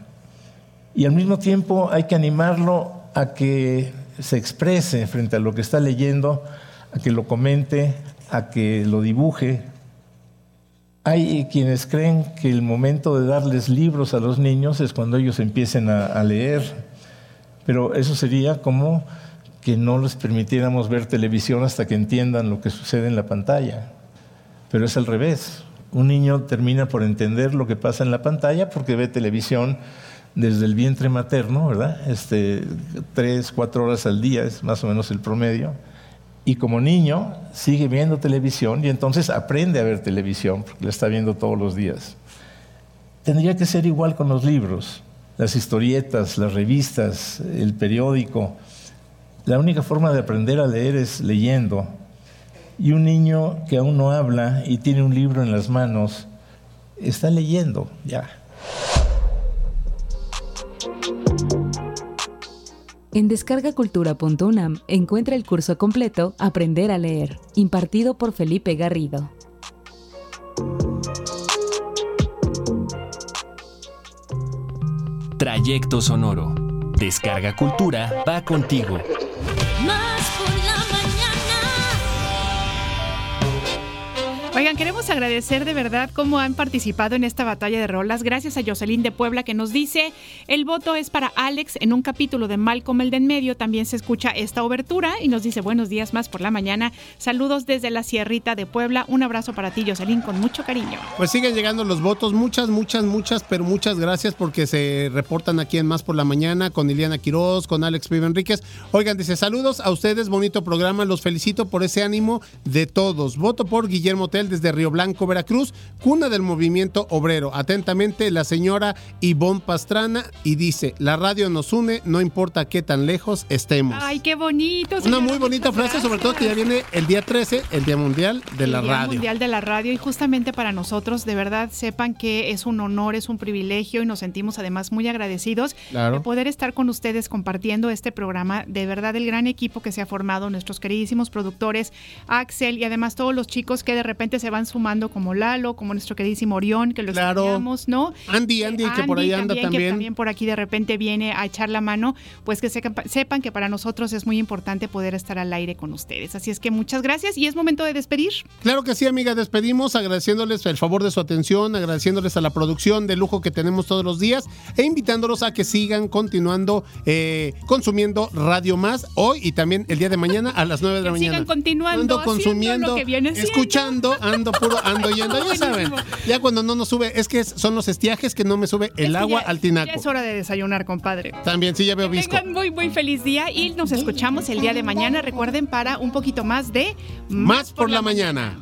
Y al mismo tiempo hay que animarlo a que se exprese frente a lo que está leyendo, a que lo comente, a que lo dibuje. Hay quienes creen que el momento de darles libros a los niños es cuando ellos empiecen a, a leer, pero eso sería como que no les permitiéramos ver televisión hasta que entiendan lo que sucede en la pantalla. Pero es al revés un niño termina por entender lo que pasa en la pantalla porque ve televisión desde el vientre materno, ¿verdad? Este, tres, cuatro horas al día es más o menos el promedio. Y como niño sigue viendo televisión y entonces aprende a ver televisión porque la está viendo todos los días. Tendría que ser igual con los libros, las historietas, las revistas, el periódico. La única forma de aprender a leer es leyendo, y un niño que aún no habla y tiene un libro en las manos, está leyendo ya. En descargacultura.unam encuentra el curso completo Aprender a leer, impartido por Felipe Garrido. Trayecto sonoro. Descarga Cultura va contigo. Oigan, queremos agradecer de verdad cómo han participado en esta batalla de rolas. Gracias a Jocelyn de Puebla que nos dice, el voto es para Alex en un capítulo de Malcolm el de en medio. También se escucha esta obertura y nos dice buenos días más por la mañana. Saludos desde la Sierrita de Puebla. Un abrazo para ti, Jocelyn, con mucho cariño. Pues siguen llegando los votos. Muchas, muchas, muchas, pero muchas gracias porque se reportan aquí en Más por la Mañana con Iliana Quiroz, con Alex Pibe Enríquez. Oigan, dice saludos a ustedes, bonito programa. Los felicito por ese ánimo de todos. Voto por Guillermo Tel Desde Río Blanco, Veracruz, cuna del movimiento obrero. Atentamente, la señora Ivonne Pastrana y dice, la radio nos une, no importa qué tan lejos estemos. Ay, qué bonito. Una muy bonita muchas frase, sobre todo que ya viene el día 13, el Día Mundial de la el Día Radio. Mundial de la Radio y justamente para nosotros, de verdad, sepan que es un honor, es un privilegio y nos sentimos además muy agradecidos Claro. de poder estar con ustedes compartiendo este programa. De verdad, el gran equipo que se ha formado, nuestros queridísimos productores, Axel y además todos los chicos que de repente se van sumando como Lalo, como nuestro queridísimo Orión, que lo Claro. ¿no? Andy, Andy, que por ahí anda que también. también por aquí de repente viene a echar la mano, pues que sepan, sepan que para nosotros es muy importante poder estar al aire con ustedes. Así es que muchas gracias y es momento de despedir. Claro que sí, amiga. Despedimos agradeciéndoles el favor de su atención, agradeciéndoles a la producción de lujo que tenemos todos los días e invitándolos a que sigan continuando eh, consumiendo Radio Más hoy y también el día de mañana a las 9 de la Que mañana. sigan continuando Ando consumiendo, lo que viene siendo. escuchando, ando puro, ando yendo. Ya saben, ya cuando no nos sube, es que son los estiajes que no me sube el Es agua ya- al Ya tinaco. es hora de desayunar, compadre. También, sí, ya veo visco. Tengan muy, muy feliz día y nos escuchamos el día de mañana. Recuerden para un poquito más de Más por la mañana.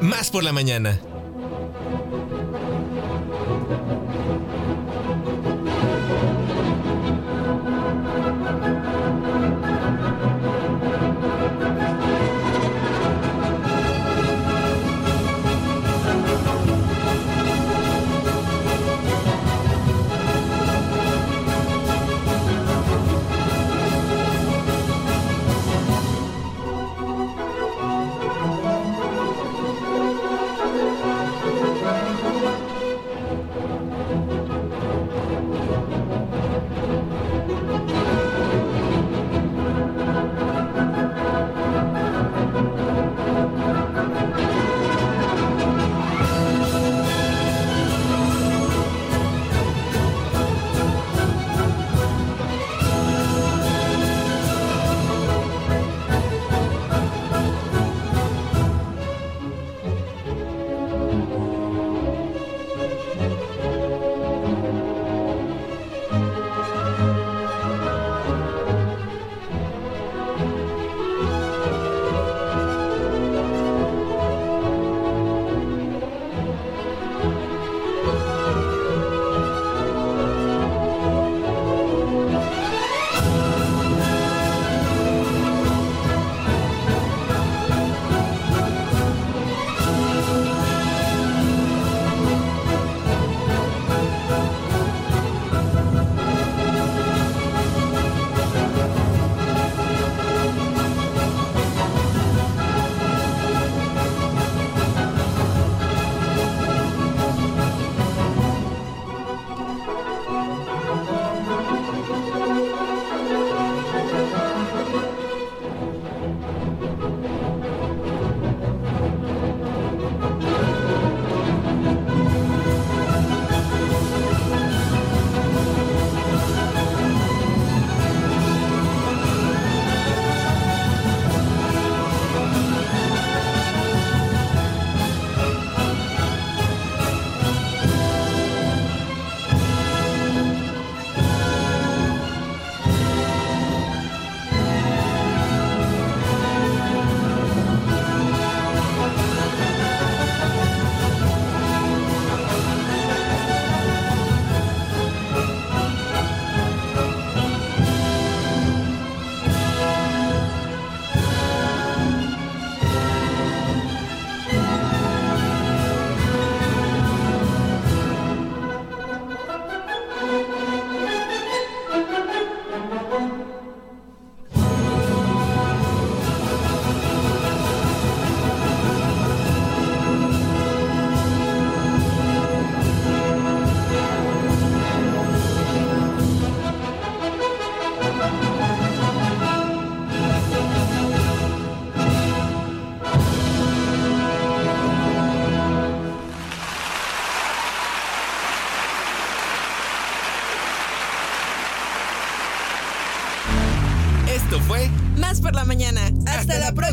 Más por la mañana. Por la mañana.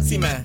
Hasta la próxima.